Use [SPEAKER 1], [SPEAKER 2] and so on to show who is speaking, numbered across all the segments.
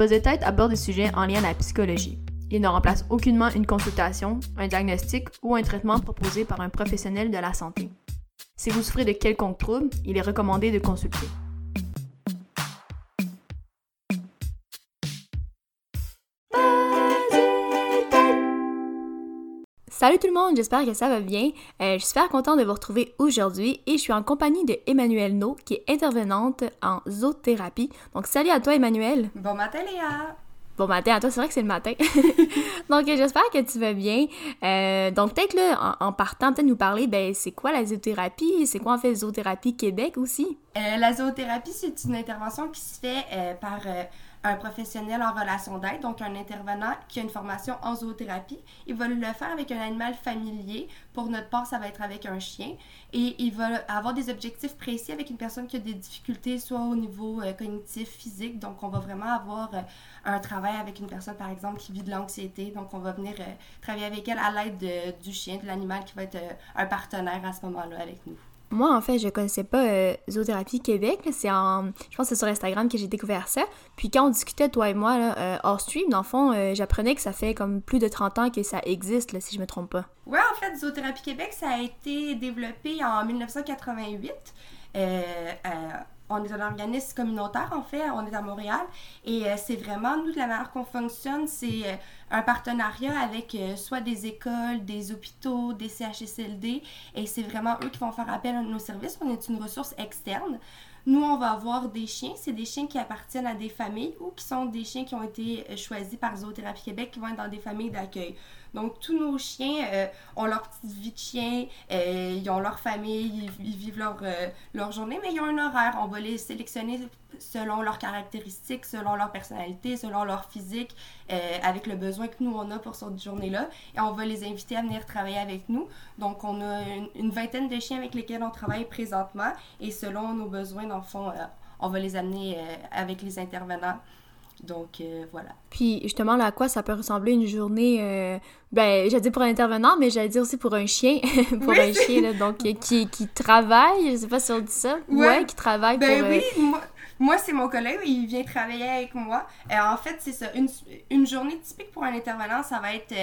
[SPEAKER 1] Buzz Tête aborde des sujets en lien à la psychologie. Il ne remplace aucunement une consultation, un diagnostic ou un traitement proposé par un professionnel de la santé. Si vous souffrez de quelconque trouble, il est recommandé de consulter. Salut tout le monde, j'espère que ça va bien. Euh, je suis super contente de vous retrouver aujourd'hui et je suis en compagnie de Emmanuelle No, qui est intervenante en zoothérapie. Donc salut à toi Emmanuelle.
[SPEAKER 2] Bon matin Léa.
[SPEAKER 1] Bon matin à toi, c'est vrai que c'est le matin. donc j'espère que tu vas bien. Euh, donc peut-être là, en, partant, peut-être nous parler, ben c'est quoi la zoothérapie, c'est quoi en fait Zoothérapie Québec aussi?
[SPEAKER 2] Euh, la zoothérapie, c'est une intervention qui se fait par un professionnel en relation d'aide, donc un intervenant qui a une formation en zoothérapie. Il va le faire avec un animal familier. Pour notre part, ça va être avec un chien. Et il va avoir des objectifs précis avec une personne qui a des difficultés, soit au niveau euh, cognitif, physique. Donc, on va vraiment avoir euh, un travail avec une personne, par exemple, qui vit de l'anxiété. Donc, on va venir euh, travailler avec elle à l'aide du chien, de l'animal qui va être un partenaire à ce moment-là avec nous.
[SPEAKER 1] Moi, en fait, je connaissais pas euh, Zoothérapie Québec. C'est en... Je pense que c'est sur Instagram que j'ai découvert ça. Puis quand on discutait, toi et moi, euh, hors stream, dans le fond, euh, j'apprenais que ça fait comme plus de 30 ans que ça existe, si je me trompe pas.
[SPEAKER 2] Ouais, en fait, Zoothérapie Québec, ça a été développé en 1988 on est un organisme communautaire, en fait, on est à Montréal. Et euh, c'est vraiment, nous, de la manière qu'on fonctionne, c'est euh, un partenariat avec euh, soit des écoles, des hôpitaux, des CHSLD. Et c'est vraiment eux qui vont faire appel à nos services. On est une ressource externe. Nous, on va avoir des chiens. C'est des chiens qui appartiennent à des familles ou qui sont des chiens qui ont été choisis par Zoothérapie Québec qui vont être dans des familles d'accueil. Donc, tous nos chiens euh, ont leur petite vie de chien, euh, ils ont leur famille, ils, vivent leur, euh, leur journée, mais ils ont un horaire. On va les sélectionner selon leurs caractéristiques, selon leur personnalité, selon leur physique, avec le besoin que nous, on a pour cette journée-là. Et on va les inviter à venir travailler avec nous. Donc, on a une, vingtaine de chiens avec lesquels on travaille présentement. Et selon nos besoins, dans le fond, on va les amener avec les intervenants donc euh, voilà.
[SPEAKER 1] Puis justement, là, à quoi ça peut ressembler une journée, euh, ben, j'allais dire pour un intervenant, mais j'allais dire aussi pour un chien, pour un chien, là, donc qui, qui travaille, je sais pas si on dit ça, ouais, qui travaille
[SPEAKER 2] ben
[SPEAKER 1] pour...
[SPEAKER 2] oui, euh, moi, moi c'est mon collègue, il vient travailler avec moi. en fait, c'est ça, une, une, journée typique pour un intervenant, ça va être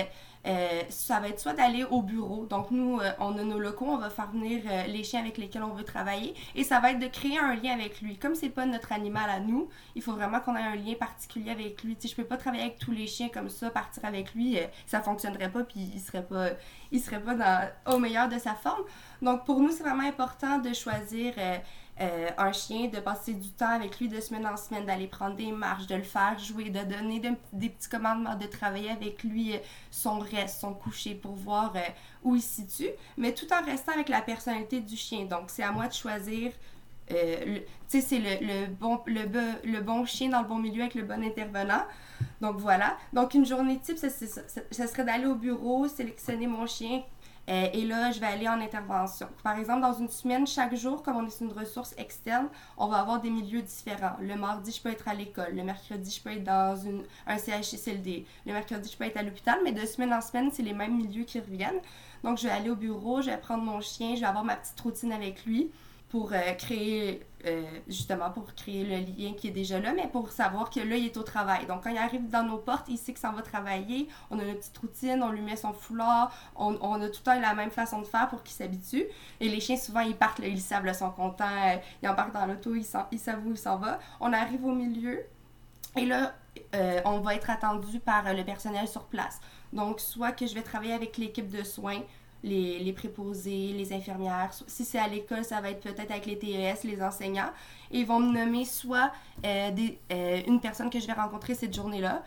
[SPEAKER 2] euh, ça va être soit d'aller au bureau. Donc, nous, euh, on a nos locaux, on va faire venir euh, les chiens avec lesquels on veut travailler. Et ça va être de créer un lien avec lui. Comme c'est pas notre animal à nous, il faut vraiment qu'on ait un lien particulier avec lui. Tu sais, je peux pas travailler avec tous les chiens comme ça, partir avec lui, ça fonctionnerait pas, puis il serait pas, il serait pas au meilleur de sa forme. Donc, pour nous, c'est vraiment important de choisir euh, un chien, de passer du temps avec lui de semaine en semaine, d'aller prendre des marches, de le faire jouer, de donner des petits commandements, de travailler avec lui euh, son reste, son coucher pour voir euh, où il se situe, mais tout en restant avec la personnalité du chien. Donc, c'est à moi de choisir. Tu sais, c'est le, bon, le, bon chien dans le bon milieu avec le bon intervenant. Donc voilà. Donc une journée type, ça, serait d'aller au bureau, sélectionner mon chien, euh, et là, je vais aller en intervention. Par exemple, dans une semaine, chaque jour, comme on est une ressource externe, on va avoir des milieux différents. Le mardi, je peux être à l'école. Le mercredi, je peux être dans un CHSLD. Le mercredi, je peux être à l'hôpital. Mais de semaine en semaine, c'est les mêmes milieux qui reviennent. Donc, je vais aller au bureau, je vais prendre mon chien, je vais avoir ma petite routine avec lui pour euh, créer, euh, justement, pour créer le lien qui est déjà là, mais pour savoir que là, il est au travail. Donc, quand il arrive dans nos portes, il sait que ça va travailler. On a une petite routine, on lui met son foulard, on, on a tout le temps la même façon de faire pour qu'il s'habitue. Et les chiens, souvent, ils partent, là, ils savent, là, sont contents, euh, ils embarquent dans l'auto, ils, ils savent où ils s'en vont. On arrive au milieu, et là, on va être attendu par le personnel sur place. Donc, soit que je vais travailler avec l'équipe de soins, les, les, préposés, les infirmières. Si c'est à l'école, ça va être peut-être avec les TES, les enseignants. Ils vont me nommer soit euh, des, euh, une personne que je vais rencontrer cette journée-là,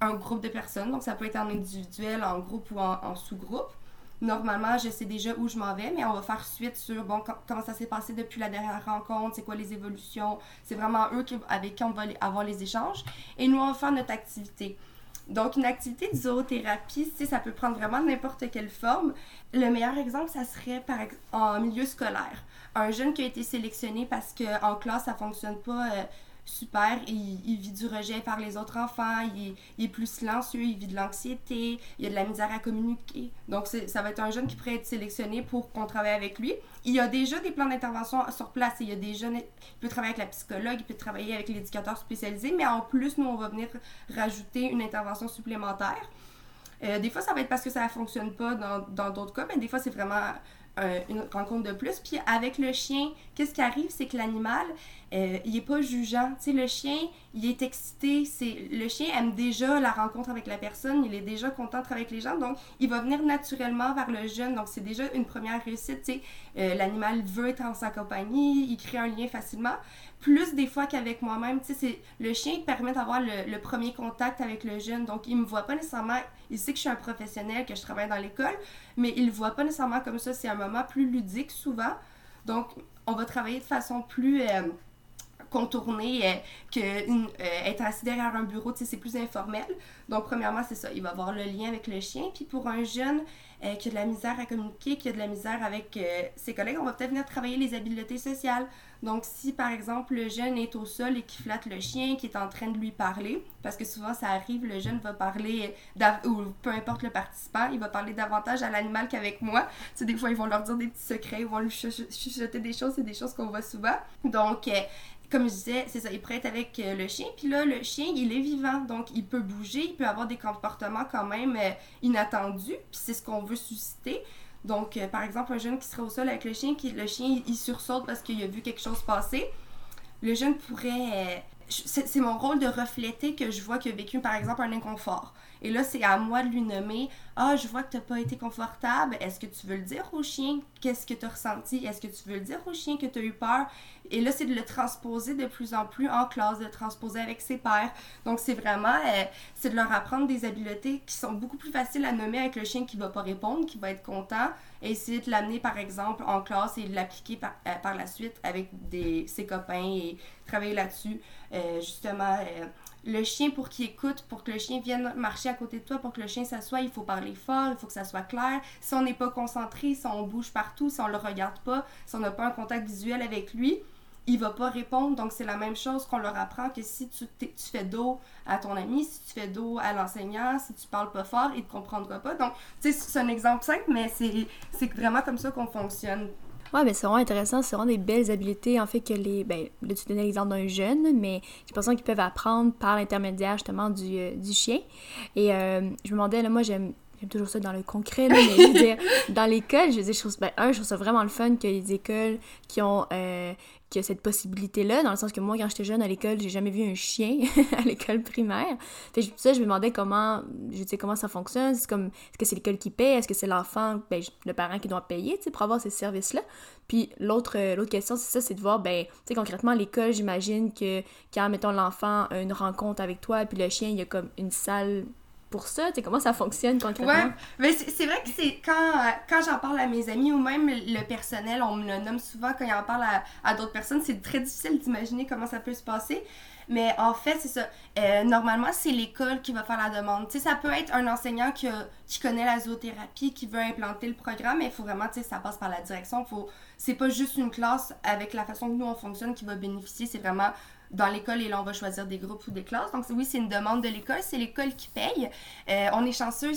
[SPEAKER 2] un groupe de personnes. Donc, ça peut être en individuel, en groupe ou en, sous-groupe. Normalement, je sais déjà où je m'en vais, mais on va faire suite sur bon, comment ça s'est passé depuis la dernière rencontre, c'est quoi les évolutions. C'est vraiment eux qui, avec qui on va avoir les échanges. Et nous, on va faire notre activité. Donc, une activité de zoothérapie, ça peut prendre vraiment n'importe quelle forme. Le meilleur exemple, ça serait par en milieu scolaire. Un jeune qui a été sélectionné parce qu'en classe, ça fonctionne pas. Euh, super, il, vit du rejet par les autres enfants, il, est plus silencieux, il vit de l'anxiété, il a de la misère à communiquer. Donc, ça va être un jeune qui pourrait être sélectionné pour qu'on travaille avec lui. Il y a déjà des plans d'intervention sur place. Il y a des jeunes, il peut travailler avec la psychologue, il peut travailler avec l'éducateur spécialisé, mais en plus, nous, on va venir rajouter une intervention supplémentaire. Euh, des fois, ça va être parce que ça ne fonctionne pas dans d'autres cas, mais des fois, c'est vraiment euh, une rencontre de plus. Puis avec le chien, qu'est-ce qui arrive, c'est que l'animal, euh, il est pas jugeant. Tu sais, le chien, il est excité. C'est le chien aime déjà la rencontre avec la personne. Il est déjà content avec les gens, donc il va venir naturellement vers le jeune. Donc c'est déjà une première réussite. Tu sais, euh, l'animal veut être en sa compagnie, il crée un lien facilement plus des fois qu'avec moi-même. Tu sais, le chien permet d'avoir le, premier contact avec le jeune. Donc, il me voit pas nécessairement, il sait que je suis un professionnel, que je travaille dans l'école, mais il le voit pas nécessairement comme ça. C'est un moment plus ludique souvent. Donc, on va travailler de façon plus euh, contournée euh, que euh, être assis derrière un bureau, c'est plus informel. Donc, premièrement, c'est ça. Il va avoir le lien avec le chien. Puis pour un jeune, euh, qui a de la misère à communiquer, qui a de la misère avec ses collègues, on va peut-être venir travailler les habiletés sociales. Donc, si par exemple le jeune est au sol et qui flatte le chien, qui est en train de lui parler, parce que souvent ça arrive, le jeune va parler, ou peu importe le participant, il va parler davantage à l'animal qu'avec moi. Tu sais, des fois, ils vont leur dire des petits secrets, ils vont lui chuchoter des choses, c'est des choses qu'on voit souvent. Donc, comme je disais, c'est ça, il prête avec euh, le chien. Puis là, le chien, il est vivant. Donc, il peut bouger, il peut avoir des comportements quand même euh, inattendus. Puis c'est ce qu'on veut susciter. Donc, euh, par exemple, un jeune qui serait au sol avec le chien, qui, le chien, il, sursaute parce qu'il a vu quelque chose passer. Le jeune pourrait... c'est mon rôle de refléter que je vois qu'il a vécu, par exemple, un inconfort. Et là, c'est à moi de lui nommer Ah, je vois que tu n'as pas été confortable. Est-ce que tu veux le dire au chien? Qu'est-ce que tu as ressenti? Est-ce que tu veux le dire au chien que tu as eu peur Et là, c'est de le transposer de plus en plus en classe, de le transposer avec ses pairs. Donc, c'est vraiment euh, c'est de leur apprendre des habiletés qui sont beaucoup plus faciles à nommer avec le chien qui va pas répondre, qui va être content, et essayer de l'amener, par exemple, en classe et de l'appliquer par, euh, la suite avec ses copains et travailler là-dessus. Euh, justement, le chien pour qu'il écoute, pour que le chien vienne marcher à côté de toi, pour que le chien s'assoie, il faut parler fort, il faut que ça soit clair. Si on n'est pas concentré, si on bouge partout, si on le regarde pas, si on n'a pas un contact visuel avec lui, il va pas répondre. Donc c'est la même chose qu'on leur apprend que si tu, fais dos à ton ami, si tu fais dos à l'enseignant, si tu parles pas fort, il te comprendra pas. Donc tu sais, c'est un exemple simple, mais c'est vraiment comme ça qu'on fonctionne.
[SPEAKER 1] Ouais, mais c'est vraiment intéressant. C'est vraiment des belles habiletés, en fait, que les. Ben, là, tu donnais l'exemple d'un jeune, mais j'ai l'impression qu'ils peuvent apprendre par l'intermédiaire, justement, du, euh, du chien. Et euh, je me demandais, là, moi, j'aime toujours ça dans le concret, mais je veux dire, dans l'école, je veux dire, je trouve, ben, un, je trouve ça vraiment le fun qu'il y ait des écoles qui ont, euh, qui cette possibilité-là, dans le sens que moi, quand j'étais jeune à l'école, j'ai jamais vu un chien à l'école primaire. Fait ça, je me demandais comment, je sais comment ça fonctionne. C'est comme, est-ce que c'est l'école qui paye? Est-ce que c'est l'enfant, ben, le parent qui doit payer, tu sais, pour avoir ces services-là? Puis l'autre, euh, l'autre question, c'est ça, c'est de voir, ben, tu sais, concrètement, l'école, j'imagine que quand, mettons, l'enfant a une rencontre avec toi, puis le chien, il y a comme une salle ça? Comment ça fonctionne concrètement?
[SPEAKER 2] Ouais, mais c'est vrai que c'est quand, euh, quand j'en parle à mes amis ou même le personnel, on me le nomme souvent quand ils en à, d'autres personnes, c'est très difficile d'imaginer comment ça peut se passer. Mais en fait, c'est ça. Euh, normalement, c'est l'école qui va faire la demande. Tu sais, ça peut être un enseignant qui, qui connaît la zoothérapie, qui veut implanter le programme, mais il faut vraiment, tu sais, ça passe par la direction. Faut... C'est pas juste une classe avec la façon que nous on fonctionne qui va bénéficier, c'est vraiment dans l'école et là, on va choisir des groupes ou des classes. Donc, oui, c'est une demande de l'école. C'est l'école qui paye. Euh, on est chanceux.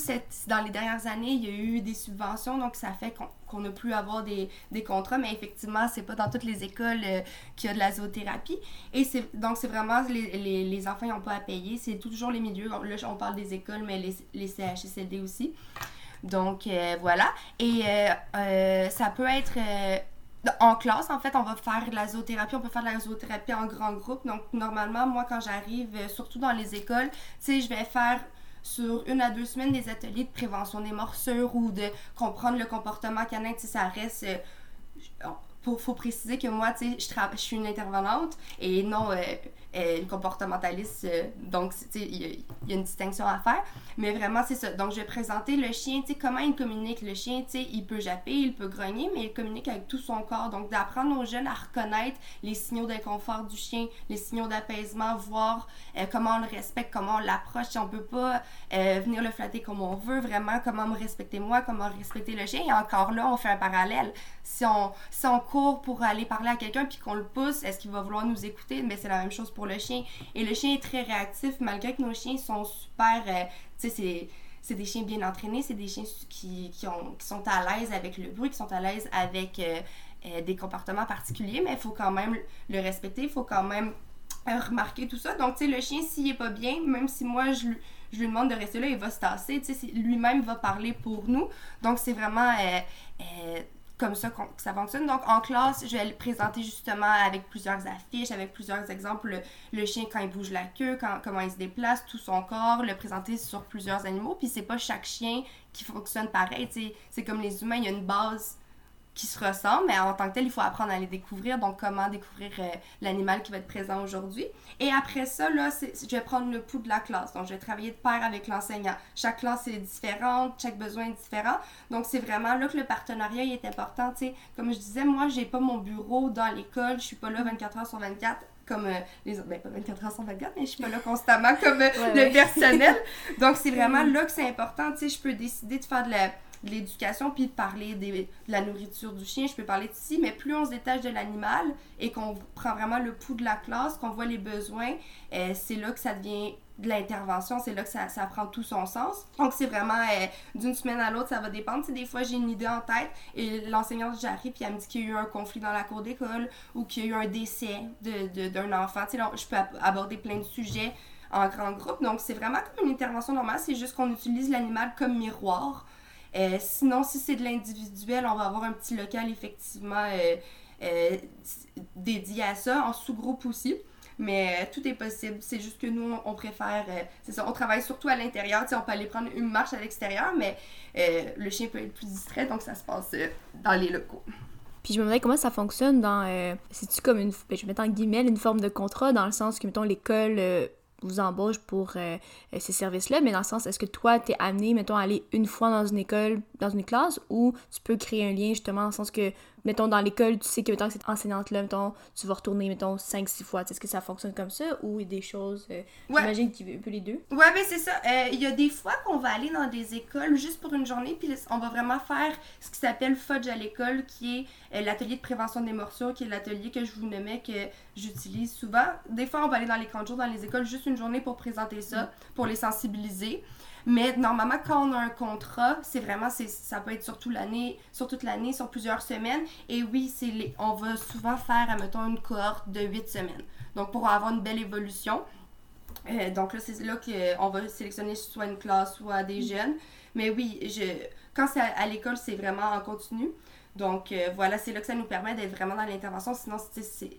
[SPEAKER 2] Dans les dernières années, il y a eu des subventions. Donc, ça fait qu'on a pu avoir des, contrats. Mais effectivement, c'est pas dans toutes les écoles euh, qu'il y a de la zoothérapie. Et donc, c'est vraiment les, les, les enfants n'ont pas à payer. C'est toujours les milieux. Là, on parle des écoles, mais les, les CHSLD aussi. Donc, euh, voilà. Et ça peut être en classe, en fait, on va faire de la zoothérapie. On peut faire de la zoothérapie en grand groupe. Donc, normalement, moi, quand j'arrive, euh, surtout dans les écoles, tu sais, je vais faire sur une à deux semaines des ateliers de prévention des morsures ou de comprendre le comportement canin. Tu sais, ça reste. Euh, faut, préciser que moi, tu sais, je, je suis une intervenante et non euh, une comportementaliste. Euh, donc, il y, y, a une distinction à faire. Mais vraiment, c'est ça. Donc, je vais présenter le chien, tu sais, comment il communique. Le chien, tu sais, il peut japper, il peut grogner, mais il communique avec tout son corps. Donc, d'apprendre aux jeunes à reconnaître les signaux d'inconfort du chien, les signaux d'apaisement, voir euh, comment on le respecte, comment on l'approche. Si on peut pas euh, venir le flatter comme on veut, vraiment, comment me respecter moi, comment respecter le chien. Et encore là, on fait un parallèle. Si on, si on court pour aller parler à quelqu'un puis qu'on le pousse, est-ce qu'il va vouloir nous écouter? Mais c'est la même chose pour le chien. Et le chien est très réactif, malgré que nos chiens sont super. Euh, tu sais, c'est des chiens bien entraînés, c'est des chiens qui, qui, ont, qui, sont à l'aise avec le bruit, qui sont à l'aise avec euh, euh, des comportements particuliers, mais il faut quand même le respecter, il faut quand même remarquer tout ça. Donc, tu sais, le chien, s'il est pas bien, même si moi, je, je lui demande de rester là, il va se tasser, tu sais, lui-même va parler pour nous. Donc, c'est vraiment comme ça que ça fonctionne. Donc, en classe, je vais le présenter justement avec plusieurs affiches, avec plusieurs exemples. Le, chien, quand il bouge la queue, comment il se déplace, tout son corps, le présenter sur plusieurs animaux. Puis, c'est pas chaque chien qui fonctionne pareil. C'est comme les humains, il y a une base qui se ressemblent, mais en tant que tel, il faut apprendre à les découvrir. Donc, comment découvrir euh, l'animal qui va être présent aujourd'hui. Et après ça, là, je vais prendre le pouls de la classe. Donc, je vais travailler de pair avec l'enseignant. Chaque classe est différente, chaque besoin est différent. Donc, c'est vraiment là que le partenariat est important. sais comme je disais, moi, j'ai pas mon bureau dans l'école. Je suis pas là 24 heures sur 24 comme euh, les autres. Ben, pas 24 heures sur 24, mais je suis pas là constamment comme euh, le personnel. Donc, c'est vraiment là que c'est important. Tu sais, je peux décider de faire de la de l'éducation puis de parler de la nourriture du chien, je peux parler de ci, mais plus on se détache de l'animal et qu'on prend vraiment le pouls de la classe, qu'on voit les besoins, euh, c'est là que ça devient de l'intervention, c'est là que ça, ça, prend tout son sens. Donc, c'est vraiment euh, d'une semaine à l'autre, ça va dépendre. des fois, j'ai une idée en tête et l'enseignante, j'arrive puis elle me dit qu'il y a eu un conflit dans la cour d'école ou qu'il y a eu un décès d'un de, d'un enfant. Tu sais, je peux aborder plein de sujets en grand groupe. Donc, c'est vraiment comme une intervention normale, c'est juste qu'on utilise l'animal comme miroir euh, sinon, si c'est de l'individuel, on va avoir un petit local effectivement euh, euh, dédié à ça, en sous-groupe aussi. Mais tout est possible. C'est juste que nous, on, préfère. c'est ça, on travaille surtout à l'intérieur. on peut aller prendre une marche à l'extérieur, mais le chien peut être plus distrait, donc ça se passe dans les locaux.
[SPEAKER 1] Puis je me demandais comment ça fonctionne dans. C'est-tu comme une. Ben, je vais mettre en guillemets une forme de contrat dans le sens que, mettons, l'école vous embauche pour euh, euh, ces services-là, mais dans le sens, est-ce que toi, tu es amené, mettons, à aller une fois dans une école, dans une classe, ou tu peux créer un lien justement dans le sens que mettons, dans l'école, tu sais que, mettons, cette enseignante-là, mettons, tu vas retourner, mettons, 5-6 fois. Est-ce que ça fonctionne comme ça ou il y a des choses. Euh, J'imagine qu'il veut un peu les deux?
[SPEAKER 2] Ouais, mais c'est ça. Euh, il y a des fois qu'on va aller dans des écoles juste pour une journée, puis on va vraiment faire ce qui s'appelle Fudge à l'école, qui est euh, l'atelier de prévention des morsures, qui est l'atelier que je vous nommais, que j'utilise souvent. Des fois, on va aller dans les camps jours dans les écoles juste une journée pour présenter ça, mm. pour les sensibiliser. Mais normalement, quand on a un contrat, c'est vraiment, ça peut être sur, l'année, sur toute l'année, sur plusieurs semaines. Et oui, c'est on va souvent faire, admettons, une cohorte de 8 semaines. Donc, pour avoir une belle évolution. Euh, donc là, c'est là qu'on va sélectionner soit une classe, soit des jeunes. Mais oui, je, quand c'est à, l'école, c'est vraiment en continu. Donc euh, voilà, c'est là que ça nous permet d'être vraiment dans l'intervention. Sinon, c'est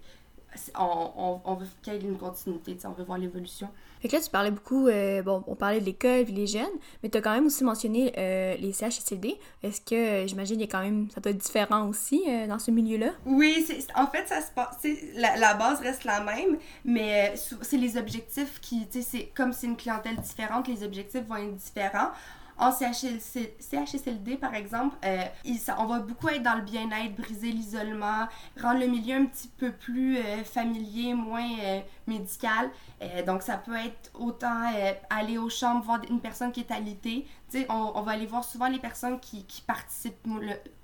[SPEAKER 2] on, on, veut qu'il y ait une continuité, on veut voir l'évolution.
[SPEAKER 1] Fait que là, tu parlais beaucoup, euh, bon, on parlait de l'école et les jeunes, mais tu as quand même aussi mentionné euh, les CHSLD. Est-ce que, euh, j'imagine, il y a quand même, ça doit être différent aussi dans ce milieu-là?
[SPEAKER 2] Oui, en fait, ça se passe, la, la base reste la même, mais c'est les objectifs qui, tu sais, comme c'est une clientèle différente, les objectifs vont être différents. En CHSLD, par exemple, euh, on va beaucoup être dans le bien-être, briser l'isolement, rendre le milieu un petit peu plus euh, familier, moins euh, médical. donc, ça peut être autant aller aux chambres, voir une personne qui est alitée. On, on va aller voir souvent les personnes qui, participent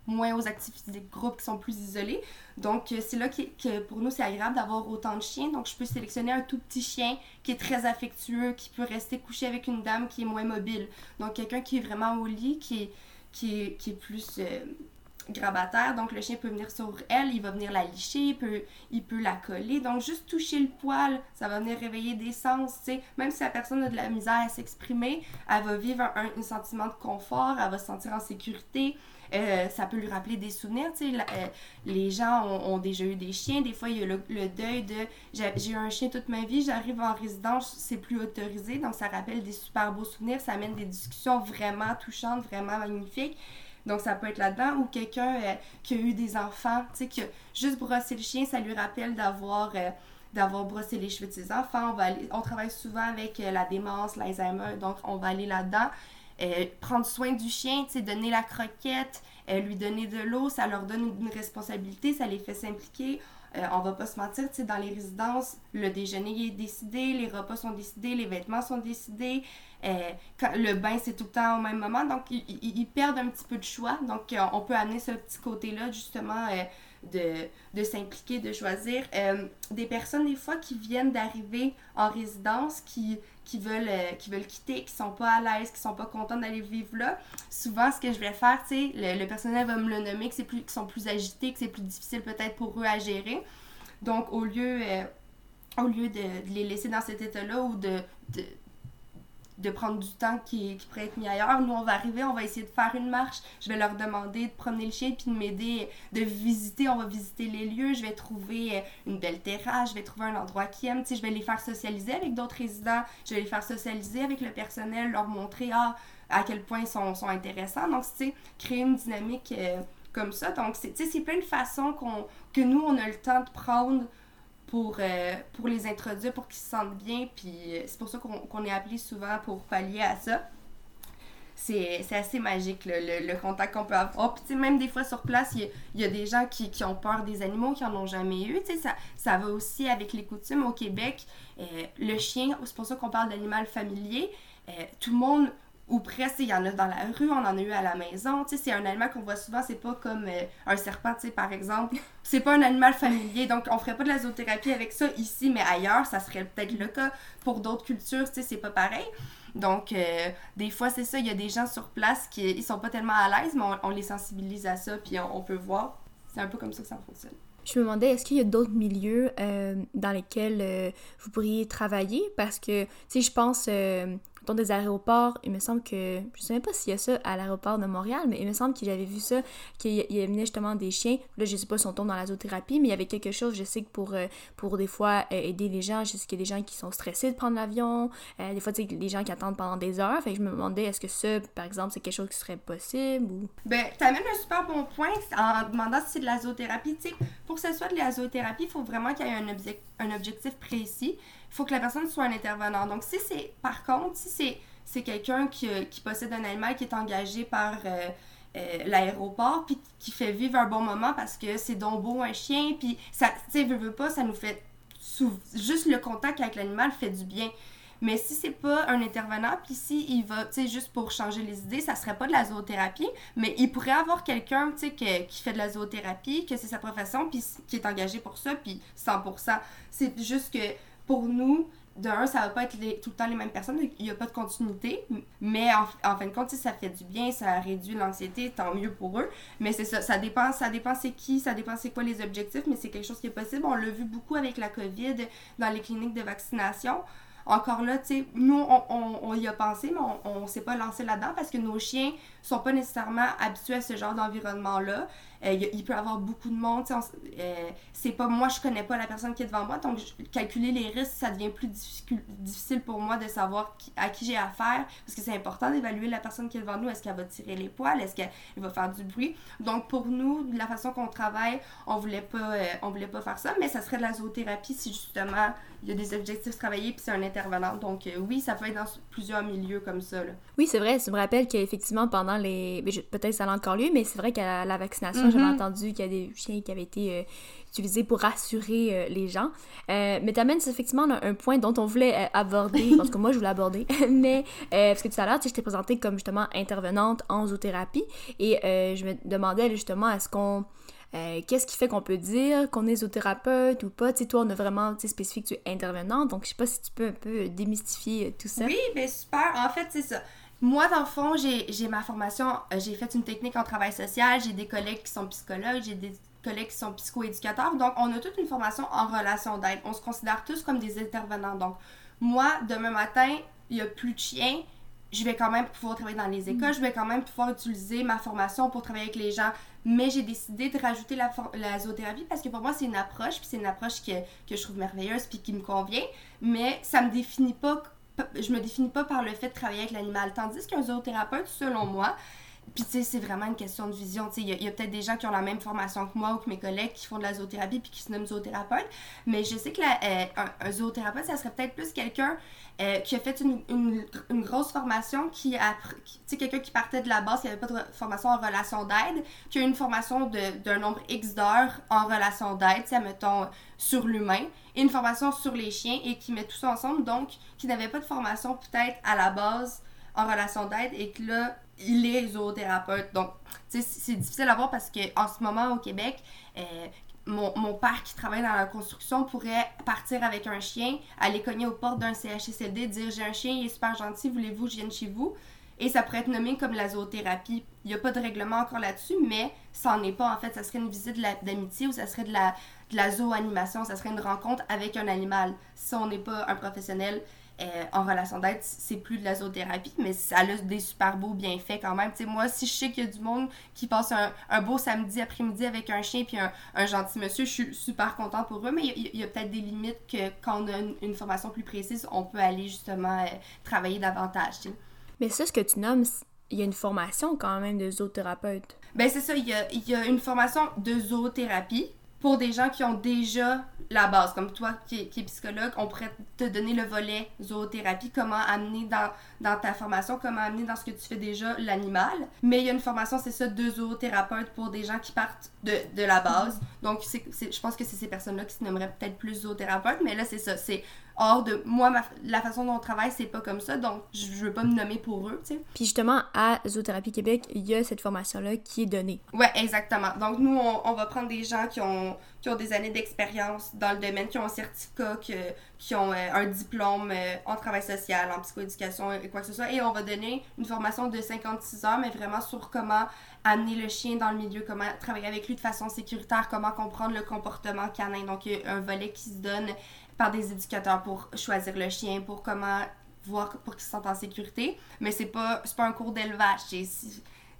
[SPEAKER 2] moins aux activités de groupe qui sont plus isolés. Donc, euh, c'est là que, pour nous, c'est agréable d'avoir autant de chiens. Donc, je peux sélectionner un tout petit chien qui est très affectueux, qui peut rester couché avec une dame qui est moins mobile. Donc, quelqu'un qui est vraiment au lit, qui est, qui est, qui est plus euh, grabataire. Donc, le chien peut venir sur elle, il va venir la licher, il peut, il peut la coller. Donc, juste toucher le poil, ça va venir réveiller des sens. Même si la personne a de la misère à s'exprimer, elle va vivre un, un, sentiment de confort, elle va se sentir en sécurité. Euh, ça peut lui rappeler des souvenirs. Sais, euh, les gens ont, déjà eu des chiens. Des fois, il y a le, deuil de j'ai eu un chien toute ma vie, j'arrive en résidence, c'est plus autorisé. Donc, ça rappelle des super beaux souvenirs. Ça amène des discussions vraiment touchantes, vraiment magnifiques. Donc, ça peut être là-dedans. Ou quelqu'un euh, qui a eu des enfants, tu sais, qui a juste brossé le chien, ça lui rappelle d'avoir d'avoir brossé les cheveux de ses enfants. On, va on travaille souvent avec la démence, l'Alzheimer, donc on va aller là-dedans. Euh, prendre soin du chien, donner la croquette, euh, lui donner de l'eau, ça leur donne une, responsabilité, ça les fait s'impliquer. Euh, on va pas se mentir, dans les résidences, le déjeuner est décidé, les repas sont décidés, les vêtements sont décidés, le bain c'est tout le temps au même moment, donc ils, perdent un petit peu de choix. Donc on peut amener ce petit côté-là justement de, s'impliquer, de choisir. Euh, des personnes, des fois, qui viennent d'arriver en résidence, qui, qui, veulent, euh, qui veulent quitter, qui sont pas à l'aise, qui sont pas contents d'aller vivre là. Souvent, ce que je vais faire, tu sais, le, personnel va me le nommer, que c'est plus, qu'ils sont plus agités, que c'est plus difficile peut-être pour eux à gérer. Donc, au lieu, euh, au lieu de, les laisser dans cet état-là ou de prendre du temps qui, qui, pourrait être mis ailleurs. Nous, on va arriver, on va essayer de faire une marche. Je vais leur demander de promener le chien puis de m'aider, de visiter. On va visiter les lieux. Je vais trouver une belle terrasse. Je vais trouver un endroit qu'ils aiment. Je vais les faire socialiser avec d'autres résidents. Je vais les faire socialiser avec le personnel, leur montrer ah, à quel point ils sont, sont intéressants. Donc, sais, créer une dynamique euh, comme ça. Donc, tu sais, c'est plein de façons que nous, on a le temps de prendre pour, euh, pour les introduire, pour qu'ils se sentent bien. Puis euh, c'est pour ça qu'on est appelé souvent pour pallier à ça. C'est assez magique le, le, contact qu'on peut avoir. Puis même des fois sur place, il y, a des gens qui, qui, ont peur des animaux, qui en ont jamais eu. Ça, ça va aussi avec les coutumes au Québec. Euh, le chien, c'est pour ça qu'on parle d'animal familier. tout le monde ou presque, il y en a dans la rue, on en a eu à la maison. C'est un animal qu'on voit souvent, c'est pas comme euh, un serpent, par exemple. C'est pas un animal familier, donc on ferait pas de la zoothérapie avec ça ici, mais ailleurs, ça serait peut-être le cas. Pour d'autres cultures, c'est pas pareil. Donc, euh, des fois, c'est ça, il y a des gens sur place qui ils sont pas tellement à l'aise, mais on, les sensibilise à ça, puis on, peut voir. C'est un peu comme ça que ça fonctionne.
[SPEAKER 1] Je me demandais, est-ce qu'il y a d'autres milieux euh, dans lesquels vous pourriez travailler? Parce que, tu sais, je pense, dans des aéroports, il me semble que, je sais même pas s'il y a ça à l'aéroport de Montréal, mais il me semble que j'avais vu ça, qu'il y avait justement des chiens. Là, je sais pas si on tombe dans la zoothérapie, mais il y avait quelque chose, je sais que pour, euh, pour des fois euh, aider les gens, je sais qu'il y a des gens qui sont stressés de prendre l'avion, euh, des fois, tu sais, des gens qui attendent pendant des heures. Fait que je me demandais, est-ce que ça, par exemple, c'est quelque chose qui serait possible ou...
[SPEAKER 2] Ben, t'amènes un super bon point en demandant si c'est de la zoothérapie. Tu sais, pour que ce soit de la zoothérapie, il faut vraiment qu'il y ait un, objectif précis faut que la personne soit un intervenant. Donc, si c'est, par contre, si c'est, quelqu'un qui, euh, qui, possède un animal qui est engagé par euh, euh, l'aéroport, puis qui fait vivre un bon moment parce que c'est donc beau un chien, puis ça, tu sais, veut, veut pas, ça nous fait. Juste le contact avec l'animal fait du bien. Mais si c'est pas un intervenant, puis si il va, tu sais, juste pour changer les idées, ça serait pas de la zoothérapie, mais il pourrait avoir quelqu'un, tu sais, qui fait de la zoothérapie, que c'est sa profession, puis qui est engagé pour ça, puis 100%. C'est juste que pour nous, d'un, ça va pas être tout le temps les mêmes personnes, il n'y a pas de continuité, mais en, fin de compte, si ça fait du bien, ça réduit l'anxiété, tant mieux pour eux. Mais c'est ça, ça dépend, ça dépend c'est qui, ça dépend c'est quoi les objectifs, mais c'est quelque chose qui est possible. On l'a vu beaucoup avec la COVID dans les cliniques de vaccination. Encore là, tu sais, nous, on, on, y a pensé, mais on ne s'est pas lancé là-dedans parce que nos chiens sont pas nécessairement habitués à ce genre d'environnement-là. Euh, il, peut y avoir beaucoup de monde. Euh, c'est pas moi, je connais pas la personne qui est devant moi, donc calculer les risques, ça devient plus difficile pour moi de savoir à qui j'ai affaire, parce que c'est important d'évaluer la personne qui est devant nous. Est-ce qu'elle va tirer les poils? Est-ce qu'elle va faire du bruit? Donc pour nous, de la façon qu'on travaille, on voulait pas, euh, on voulait pas faire ça, mais ça serait de la zoothérapie si justement il y a des objectifs travaillés puis c'est un intervenant. Donc oui, ça peut être dans plusieurs milieux comme ça.
[SPEAKER 1] Oui, c'est vrai. Ça me rappelle qu'effectivement, pendant les. Ben, peut-être ça a encore lieu, mais c'est vrai qu'à la vaccination, j'avais mhm. entendu qu'il y a des chiens qui avaient été euh, utilisés pour rassurer euh, les gens. Euh, mais t'amènes effectivement un, point dont on voulait aborder, parce que moi je voulais aborder, mais parce que tout à l'heure, je t'ai présentée comme justement intervenante en zoothérapie et je me demandais justement est-ce qu'on. qu'est-ce qui fait qu'on peut dire qu'on est zoothérapeute ou pas? Tu sais, toi, on a vraiment spécifique, tu es intervenante, donc je sais pas si tu peux un peu démystifier tout ça.
[SPEAKER 2] Oui, mais super. En fait, c'est ça. Moi, dans le fond, j'ai ma formation, euh, j'ai fait une technique en travail social, j'ai des collègues qui sont psychologues, j'ai des collègues qui sont psychoéducateurs. Donc, on a toute une formation en relation d'aide. On se considère tous comme des intervenants. Donc, moi, demain matin, il n'y a plus de chiens. Je vais quand même pouvoir travailler dans les écoles, je vais quand même pouvoir utiliser ma formation pour travailler avec les gens. Mais j'ai décidé de rajouter la, la zoothérapie parce que pour moi, c'est une approche, puis c'est une approche que, que je trouve merveilleuse, puis qui me convient. Mais ça ne me définit pas je me définis pas par le fait de travailler avec l'animal. Tandis qu'un zoothérapeute, selon moi, puis, tu sais, c'est vraiment une question de vision. Tu sais, il y a, peut-être des gens qui ont la même formation que moi ou que mes collègues qui font de la zoothérapie puis qui se nomment zoothérapeute. Mais je sais que euh, un, zoothérapeute, ça serait peut-être plus quelqu'un euh, qui a fait une, une, grosse formation, qui a, tu sais, quelqu'un qui partait de la base, qui n'avait pas de formation en relation d'aide, qui a une formation d'un nombre X d'heures en relation d'aide, tu sais, mettons, sur l'humain, et une formation sur les chiens, et qui met tout ça ensemble, donc qui n'avait pas de formation peut-être à la base en relation d'aide, et que là, il est zoothérapeute. Donc, c'est difficile à voir parce que en ce moment au Québec, euh, mon, mon, père qui travaille dans la construction pourrait partir avec un chien, aller cogner aux portes d'un CHSLD, dire j'ai un chien, il est super gentil, voulez-vous que je vienne chez vous? Et ça pourrait être nommé comme la zoothérapie. Il n'y a pas de règlement encore là-dessus, mais ça n'en est pas en fait. Ça serait une visite d'amitié ou ça serait de la, de la ça serait une rencontre avec un animal. Si on n'est pas un professionnel, euh, en relation d'aide, c'est plus de la zoothérapie, mais ça a des super beaux bienfaits quand même. sais moi, si je sais qu'il y a du monde qui passe un, beau samedi après-midi avec un chien puis un, gentil monsieur, je suis super contente pour eux, mais il y a, peut-être des limites que quand on a une, formation plus précise, on peut aller justement euh, travailler davantage.
[SPEAKER 1] Mais ça, ce que tu nommes, il y a une formation quand même de zoothérapeute.
[SPEAKER 2] Ben c'est ça, il y a, il y a une formation de zoothérapie pour des gens qui ont déjà la base. Comme toi qui, es psychologue, on pourrait te donner le volet zoothérapie, comment amener dans, dans ta formation, comment amener dans ce que tu fais déjà l'animal. Mais il y a une formation, c'est ça, de zoothérapeute pour des gens qui partent de, de la base. Donc, c'est, je pense que c'est ces personnes-là qui se nommeraient peut-être plus zoothérapeute, mais là, c'est ça. C'est hors de moi, la façon dont on travaille, c'est pas comme ça, donc je, veux pas me nommer pour eux, tu sais.
[SPEAKER 1] Puis justement, à Zoothérapie Québec, il y a cette formation-là qui est donnée.
[SPEAKER 2] Ouais, exactement. Donc nous, on, va prendre des gens qui ont, qui ont des années d'expérience dans le domaine, qui ont un certificat, qui, qui ont euh, un diplôme euh, en travail social, en psychoéducation et quoi que ce soit, et on va donner une formation de 56 heures, mais vraiment sur comment amener le chien dans le milieu, comment travailler avec lui de façon sécuritaire, comment comprendre le comportement canin. Donc, il y a un volet qui se donne par des éducateurs pour choisir le chien, pour comment voir pour qu'il se sente en sécurité. Mais c'est pas, pas un cours d'élevage.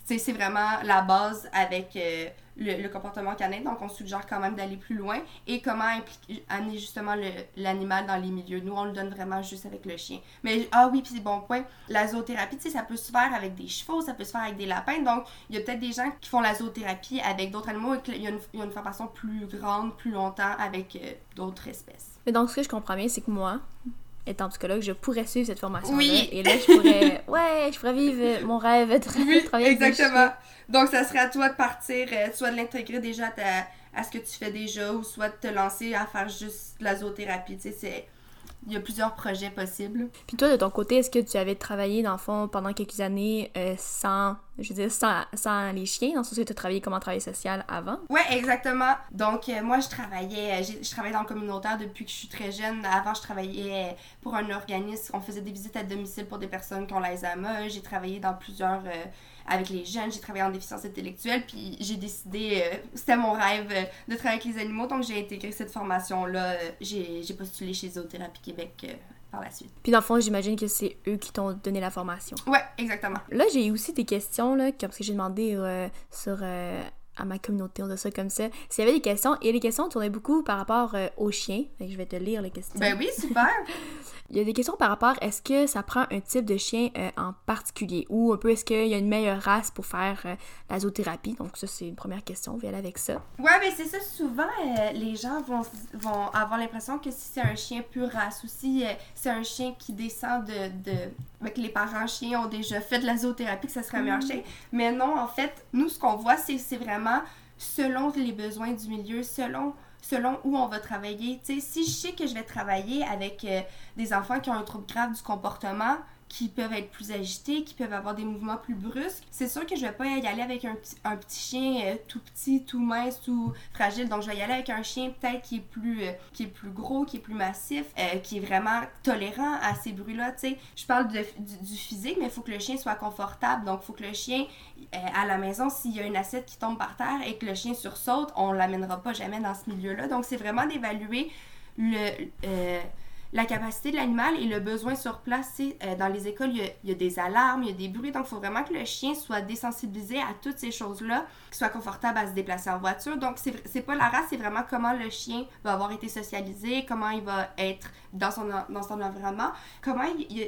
[SPEAKER 2] C'est vraiment la base avec euh, le, comportement canin. Donc, on suggère quand même d'aller plus loin et comment amener justement l'animal dans les milieux. Nous, on le donne vraiment juste avec le chien. Mais, ah oui, puis bon point, la zoothérapie, ça peut se faire avec des chevaux, ça peut se faire avec des lapins. Donc, il y a peut-être des gens qui font la zoothérapie avec d'autres animaux et qu'il y, a une, formation plus grande, plus longtemps avec euh, d'autres espèces.
[SPEAKER 1] Mais donc, ce que je comprends bien, c'est que moi, étant psychologue, je pourrais suivre cette formation-là. Oui. Et là, je pourrais, ouais, je pourrais vivre mon rêve de
[SPEAKER 2] oui, travailler exactement. Donc, ça serait à toi de partir, euh, soit de l'intégrer déjà à, ce que tu fais déjà, ou soit de te lancer à faire juste la zoothérapie. Tu sais, c'est il y a plusieurs projets possibles.
[SPEAKER 1] Puis toi, de ton côté, est-ce que tu avais travaillé, dans le fond, pendant quelques années euh, sans, je veux dire, sans, sans, les chiens, dans le sens tu as travaillé comme travail social avant?
[SPEAKER 2] Ouais, exactement. Donc, euh, moi, je travaillais, euh, je travaillais dans le communautaire depuis que je suis très jeune. Avant, je travaillais pour un organisme. On faisait des visites à domicile pour des personnes qui ont l'Alzheimer. J'ai travaillé dans plusieurs avec les jeunes, j'ai travaillé en déficience intellectuelle, puis j'ai décidé, euh, c'était mon rêve euh, de travailler avec les animaux, donc j'ai intégré cette formation-là. Euh, j'ai postulé chez Zoothérapie Québec par la suite.
[SPEAKER 1] Puis dans le fond, j'imagine que c'est eux qui t'ont donné la formation.
[SPEAKER 2] Ouais, exactement.
[SPEAKER 1] Là, j'ai aussi des questions, là, parce que j'ai demandé sur à ma communauté, on dit ça comme ça. S'il y avait des questions, et les questions tournaient beaucoup par rapport aux chiens. je vais te lire les questions.
[SPEAKER 2] Ben oui, super!
[SPEAKER 1] Il y a des questions par rapport est-ce que ça prend un type de chien euh, en particulier? Ou un peu est-ce qu'il y a une meilleure race pour faire euh, la zoothérapie? Donc ça c'est une première question, on va aller avec ça.
[SPEAKER 2] Ouais, mais c'est ça souvent euh, les gens vont, vont avoir l'impression que si c'est un chien pure race ou si c'est un chien qui descend de, de que les parents chiens ont déjà fait de la zoothérapie que ça serait un meilleur mm. chien. Mais non, en fait, nous ce qu'on voit c'est vraiment selon les besoins du milieu, selon selon où on va travailler. Tu sais, si je sais que je vais travailler avec euh, des enfants qui ont un trouble grave du comportement, qui peuvent être plus agités, qui peuvent avoir des mouvements plus brusques, c'est sûr que je vais pas y aller avec un, petit chien euh, tout petit, tout mince, tout fragile. Donc je vais y aller avec un chien peut-être qui est plus euh, qui est plus gros, qui est plus massif, qui est vraiment tolérant à ces bruits-là. Je parle de, du, physique, mais il faut que le chien soit confortable. Donc il faut que le chien euh, à la maison, s'il y a une assiette qui tombe par terre et que le chien sursaute, on l'amènera pas jamais dans ce milieu-là. Donc, c'est vraiment d'évaluer le, euh, la capacité de l'animal et le besoin sur place. Euh, dans les écoles, il y, a, des alarmes, il y a des bruits. Donc, il faut vraiment que le chien soit désensibilisé à toutes ces choses-là, qu'il soit confortable à se déplacer en voiture. Donc, c'est pas la race, c'est vraiment comment le chien va avoir été socialisé, comment il va être dans son, dans son environnement, comment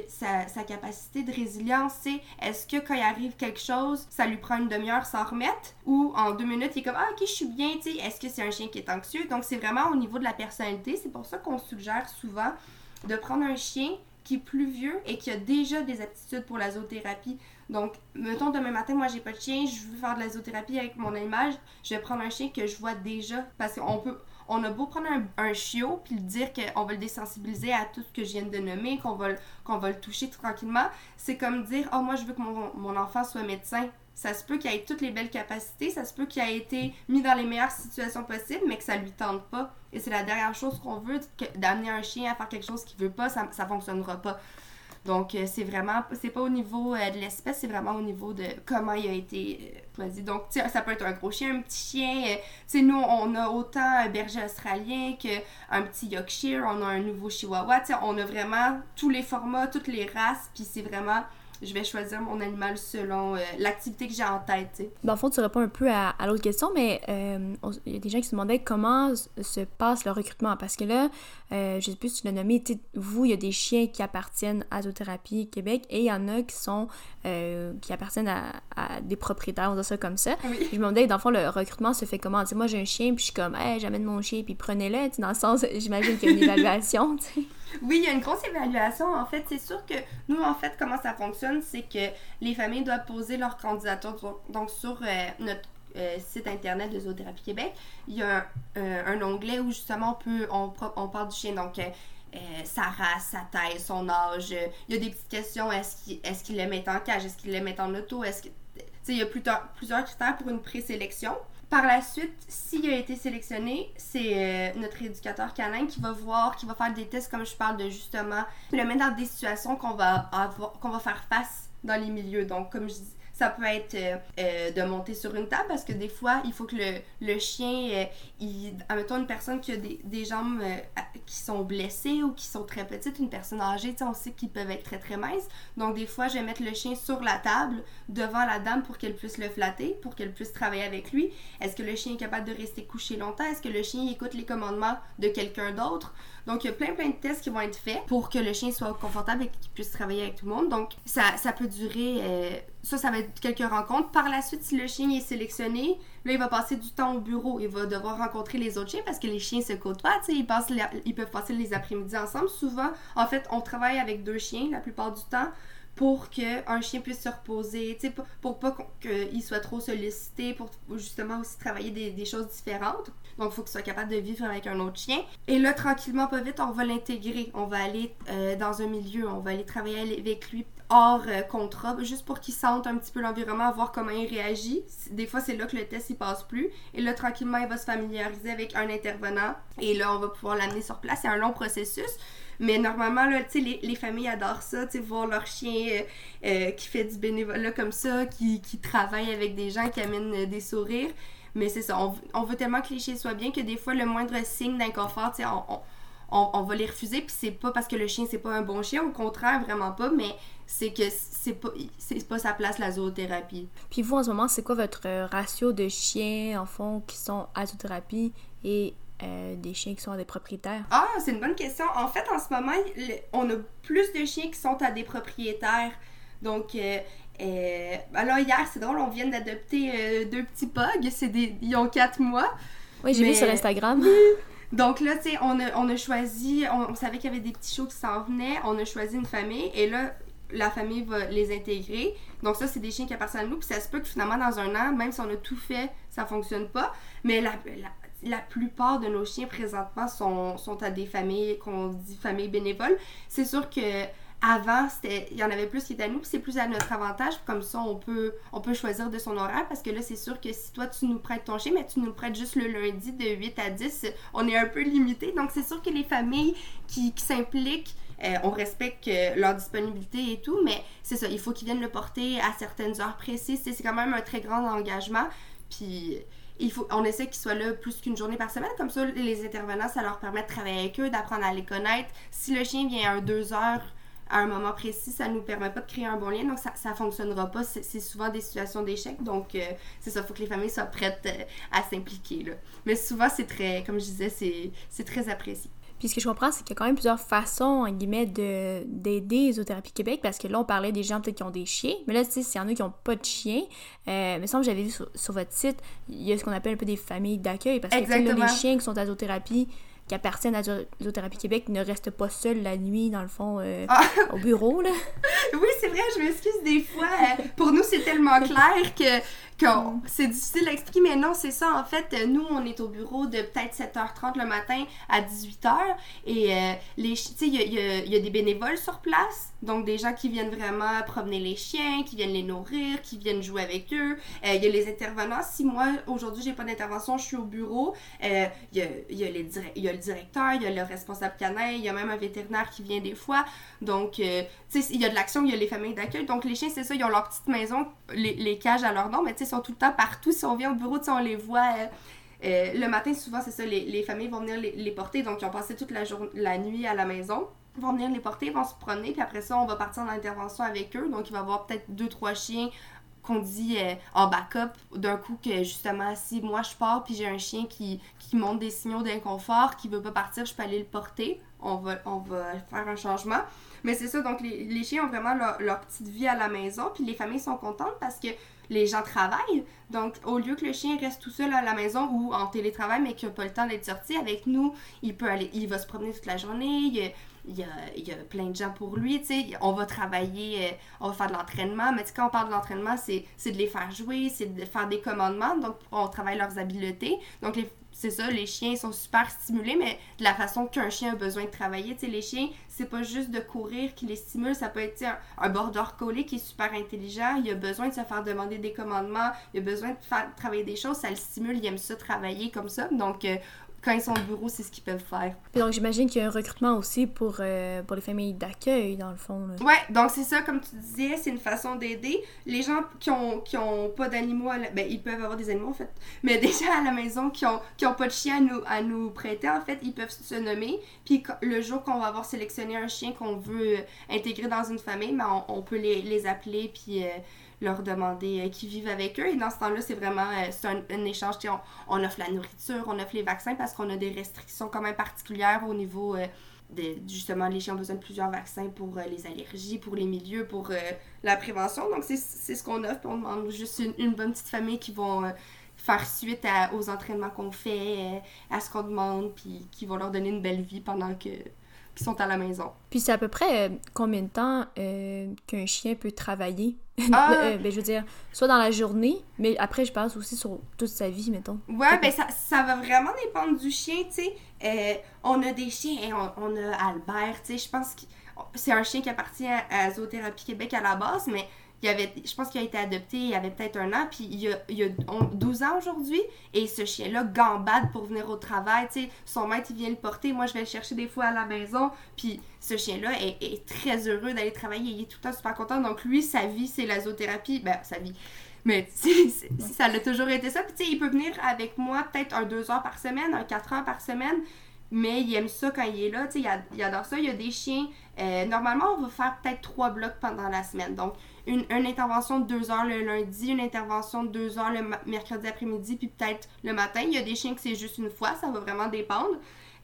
[SPEAKER 2] sa, sa, capacité de résilience, c'est est-ce que quand il arrive quelque chose, ça lui prend une demi-heure s'en remettre ou en deux minutes, il est comme Ah, ok, je suis bien, est-ce que c'est un chien qui est anxieux? Donc, c'est vraiment au niveau de la personnalité. C'est pour ça qu'on suggère souvent de prendre un chien qui est plus vieux et qui a déjà des aptitudes pour la zoothérapie. Donc, mettons demain matin, moi j'ai pas de chien, je veux faire de la zoothérapie avec mon animal, je vais prendre un chien que je vois déjà parce qu'on peut on a beau prendre un, un chiot puis dire qu'on va le désensibiliser à tout ce que je viens de nommer, qu'on va, va le toucher tranquillement, c'est comme dire Oh, moi, je veux que mon, mon enfant soit médecin. Ça se peut qu'il ait toutes les belles capacités, ça se peut qu'il ait été mis dans les meilleures situations possibles, mais que ça lui tente pas. Et c'est la dernière chose qu'on veut, d'amener un chien à faire quelque chose qu'il veut pas, ça, ça fonctionnera pas. Donc, euh, c'est vraiment, c'est pas au niveau euh, de l'espèce, c'est vraiment au niveau de comment il a été euh, choisi. Donc, ça peut être un gros chien, un petit chien. tu nous, on a autant un berger australien qu'un petit Yorkshire, on a un nouveau Chihuahua. On a vraiment tous les formats, toutes les races, puis c'est vraiment je vais choisir mon animal selon euh, l'activité que j'ai en tête. T'sais.
[SPEAKER 1] Ben, en fond, tu réponds un peu à, l'autre question, mais euh, il y a des gens qui se demandaient comment se passe le recrutement. Parce que là, euh, je sais plus si tu l'as nommé, vous, il y a des chiens qui appartiennent à Zoothérapie Québec et il y en a qui sont qui appartiennent à, des propriétaires, on dit ça comme ça. Je me demandais, dans le fond, le recrutement se fait comment? moi, j'ai un chien, puis je suis comme, hey, j'amène mon chien, puis prenez-le. Dans le sens, j'imagine qu'il y a une évaluation.
[SPEAKER 2] Oui, il y a une grosse évaluation. En fait, c'est sûr que nous, en fait, comment ça fonctionne, c'est que les familles doivent poser leur candidature. Donc, sur euh, notre euh, site internet de Zoothérapie Québec, il y a euh, un, onglet où justement on peut on, parle du chien. Donc, sa race, sa taille, son âge. Il y a des petites questions. Est-ce qu'il est qu le met en cage? Est-ce qu'il le met en auto? Est-ce que... il y a plusieurs critères pour une présélection. Par la suite, s'il a été sélectionné, c'est euh, notre éducateur canin qui va voir, qui va faire des tests comme je parle de justement, le mettre dans des situations qu'on va va faire face dans les milieux. Donc, comme je dis, ça peut être euh, euh, de monter sur une table parce que des fois, il faut que le, le chien, euh, il, une personne qui a des, des jambes qui sont blessées ou qui sont très petites, une personne âgée, on sait qu'ils peuvent être très très minces. Donc des fois, je vais mettre le chien sur la table devant la dame pour qu'elle puisse le flatter, pour qu'elle puisse travailler avec lui. Est-ce que le chien est capable de rester couché longtemps? Est-ce que le chien écoute les commandements de quelqu'un d'autre? Donc, il y a plein, plein de tests qui vont être faits pour que le chien soit confortable et qu'il puisse travailler avec tout le monde. Donc, ça, peut durer. Euh, ça, ça va être quelques rencontres. Par la suite, si le chien est sélectionné, là, il va passer du temps au bureau. Il va devoir rencontrer les autres chiens parce que les chiens se côtoient. Ils, passent ils peuvent passer les après-midi ensemble. Souvent, en fait, on travaille avec deux chiens la plupart du temps pour qu'un chien puisse se reposer, pour, pour pas qu'il soit trop sollicité, pour justement aussi travailler des, choses différentes. Donc, il faut qu'il soit capable de vivre avec un autre chien. Et là, tranquillement, pas vite, on va l'intégrer. On va aller euh, dans un milieu, on va aller travailler avec lui hors euh, contrat, juste pour qu'il sente un petit peu l'environnement, voir comment il réagit. Des fois, c'est là que le test, il passe plus. Et là, tranquillement, il va se familiariser avec un intervenant. Et là, on va pouvoir l'amener sur place. C'est un long processus. Mais normalement, là, les, les familles adorent ça, voir leur chien euh, qui fait du bénévolat comme ça, qui, qui travaille avec des gens, qui amènent des sourires. Mais c'est ça, on, veut tellement que les chiens soient bien que des fois, le moindre signe d'inconfort, on, on, on, va les refuser. Puis c'est pas parce que le chien, c'est pas un bon chien, au contraire, vraiment pas, mais c'est que c'est pas, c'est pas sa place, la zoothérapie.
[SPEAKER 1] Puis vous, en ce moment, c'est quoi votre ratio de chiens, en fond, qui sont à zoothérapie et euh, des chiens qui sont à des propriétaires?
[SPEAKER 2] Ah, c'est une bonne question. En fait, en ce moment, on a plus de chiens qui sont à des propriétaires. Donc, euh, euh, alors hier, c'est drôle, on vient d'adopter deux petits pugs. C'est des, ils ont quatre mois.
[SPEAKER 1] Oui, j'ai vu sur Instagram.
[SPEAKER 2] Donc là, tu sais, on a, on a choisi, on, savait qu'il y avait des petits shows qui s'en venaient. On a choisi une famille et là, la famille va les intégrer. Donc ça, c'est des chiens qui appartiennent à nous. Puis ça se peut que finalement, dans un an, même si on a tout fait, ça fonctionne pas. Mais la, la, la plupart de nos chiens présentement sont, sont à des familles qu'on dit familles bénévoles. C'est sûr que avant, il y en avait plus qui étaient à nous, c'est plus à notre avantage. Comme ça, on peut, choisir de son horaire parce que là, c'est sûr que si toi, tu nous prêtes ton chien, mais tu nous prêtes juste le lundi de 8 à 10, on est un peu limité. Donc, c'est sûr que les familles qui, s'impliquent, euh, on respecte leur disponibilité et tout, mais c'est ça, il faut qu'ils viennent le porter à certaines heures précises. C'est quand même un très grand engagement. Puis il faut, on essaie qu'ils soient là plus qu'une journée par semaine. Comme ça, les intervenants, ça leur permet de travailler avec eux, d'apprendre à les connaître. Si le chien vient à deux heures à un moment précis, ça nous permet pas de créer un bon lien, donc ça, ça fonctionnera pas. C'est souvent des situations d'échec, donc euh, c'est ça, il faut que les familles soient prêtes euh, à s'impliquer. Mais souvent, c'est très, comme je disais, c'est très apprécié.
[SPEAKER 1] Puis ce que je comprends, c'est qu'il y a quand même plusieurs façons, en guillemets, d'aider Zoothérapie Québec, parce que là, on parlait des gens peut-être qui ont des chiens, mais là, tu sais, s'il y en a qui n'ont pas de chiens, euh, me semble que j'avais vu sur, votre site, il y a ce qu'on appelle un peu des familles d'accueil, parce que là, les chiens qui sont à zoothérapie, qui appartiennent à Zoothérapie Québec ne restent pas seuls la nuit, dans le fond, euh, ah. au bureau, là.
[SPEAKER 2] oui, c'est vrai, je m'excuse des fois. Euh, pour nous, c'est tellement clair que. C'est difficile à expliquer, mais non, c'est ça. En fait, nous, on est au bureau de peut-être 7h30 le matin à 18h. Et euh, les, il y, y, y a, des bénévoles sur place. Donc, des gens qui viennent vraiment promener les chiens, qui viennent les nourrir, qui viennent jouer avec eux. Euh, il y a les intervenants. Si moi, aujourd'hui, j'ai pas d'intervention, je suis au bureau, euh, il y, a, y, a les y a le directeur, il y a le responsable canin, il y a même un vétérinaire qui vient des fois. Donc, tu sais, il y a de l'action, il y a les familles d'accueil. Donc, les chiens, c'est ça, ils ont leur petite maison, les, les cages à leur nom, mais tu ils sont tout le temps partout. Si on vient au bureau, on les voit. Euh, le matin, souvent, c'est ça, les, les, familles vont venir les, porter. Donc, ils ont passé toute la, la nuit à la maison. Ils vont venir les porter, vont se promener. Puis après ça, on va partir en intervention avec eux. Donc, il va y avoir peut-être deux, trois chiens qu'on dit euh, en backup. D'un coup, que justement, si moi je pars, puis j'ai un chien qui, qui montre des signaux d'inconfort, qui veut pas partir, je peux aller le porter. On va, on va faire un changement. Mais c'est ça, donc les, les, chiens ont vraiment leur, leur petite vie à la maison. Puis les familles sont contentes parce que les gens travaillent. Donc, au lieu que le chien reste tout seul à la maison ou en télétravail, mais qu'il n'a pas le temps d'être sorti avec nous, il peut aller, il va se promener toute la journée. Il, y a, plein de gens pour lui. On va travailler, euh, on va faire de l'entraînement, mais quand on parle de l'entraînement, c'est de les faire jouer, c'est de faire des commandements. Donc, on travaille leurs habiletés. Donc, les, c'est ça, les chiens sont super stimulés, mais de la façon qu'un chien a besoin de travailler. Tu les chiens, c'est pas juste de courir qui les stimule, ça peut être un, un border qui est super intelligent, il a besoin de se faire demander des commandements, il a besoin de faire travailler des choses, ça le stimule, il aime ça travailler comme ça. Donc, euh, quand ils sont au bureau, c'est ce qu'ils peuvent faire.
[SPEAKER 1] Et donc, j'imagine qu'il y a un recrutement aussi pour, euh, pour les familles d'accueil, dans le fond. Là.
[SPEAKER 2] Ouais, donc c'est ça, comme tu disais, c'est une façon d'aider. Les gens qui ont, qui ont pas d'animaux, la... ben, ils peuvent avoir des animaux, en fait, mais déjà à la maison, qui ont, qui ont pas de chien à nous, à nous prêter, en fait, ils peuvent se nommer. Puis le jour qu'on va avoir sélectionné un chien qu'on veut intégrer dans une famille, ben, on, on peut les, les appeler, puis... Euh, leur demander euh, qui vivent avec eux. Et dans ce temps-là, c'est vraiment euh, un, échange. On, on, offre la nourriture, on offre les vaccins parce qu'on a des restrictions quand même particulières au niveau euh, de justement les chiens ont besoin de plusieurs vaccins pour les allergies, pour les milieux, pour la prévention. Donc c'est ce qu'on offre. on demande juste une, une, bonne petite famille qui vont faire suite à, aux entraînements qu'on fait, à ce qu'on demande, puis qui vont leur donner une belle vie pendant que qui sont à la maison.
[SPEAKER 1] Puis c'est à peu près euh, combien de temps euh, qu'un chien peut travailler? Ah. euh, ben, je veux dire, soit dans la journée, mais après, je pense aussi sur toute sa vie, mettons.
[SPEAKER 2] Ouais, ben ça, ça va vraiment dépendre du chien, tu sais. On a des chiens, on, on, a Albert, tu sais, je pense que c'est un chien qui appartient à, à Zoothérapie Québec à la base, mais il avait, je pense qu'il a été adopté il avait peut-être un an, puis il a, il a 12 ans aujourd'hui, et ce chien-là gambade pour venir au travail, tu sais, son maître, il vient le porter, moi, je vais le chercher des fois à la maison, puis ce chien-là est, très heureux d'aller travailler, il est tout le temps super content, donc lui, sa vie, c'est la zoothérapie, ben, sa vie, mais ça l'a toujours été ça, puis tu sais, il peut venir avec moi peut-être un 2 heures par semaine, un 4 heures par semaine, mais il aime ça quand il est là, tu sais, il, adore ça, il y a des chiens, euh, normalement, on va faire peut-être trois blocs pendant la semaine, donc une, une, intervention de deux heures le lundi, une intervention de deux heures le mercredi après-midi, puis peut-être le matin. Il y a des chiens que c'est juste une fois, ça va vraiment dépendre.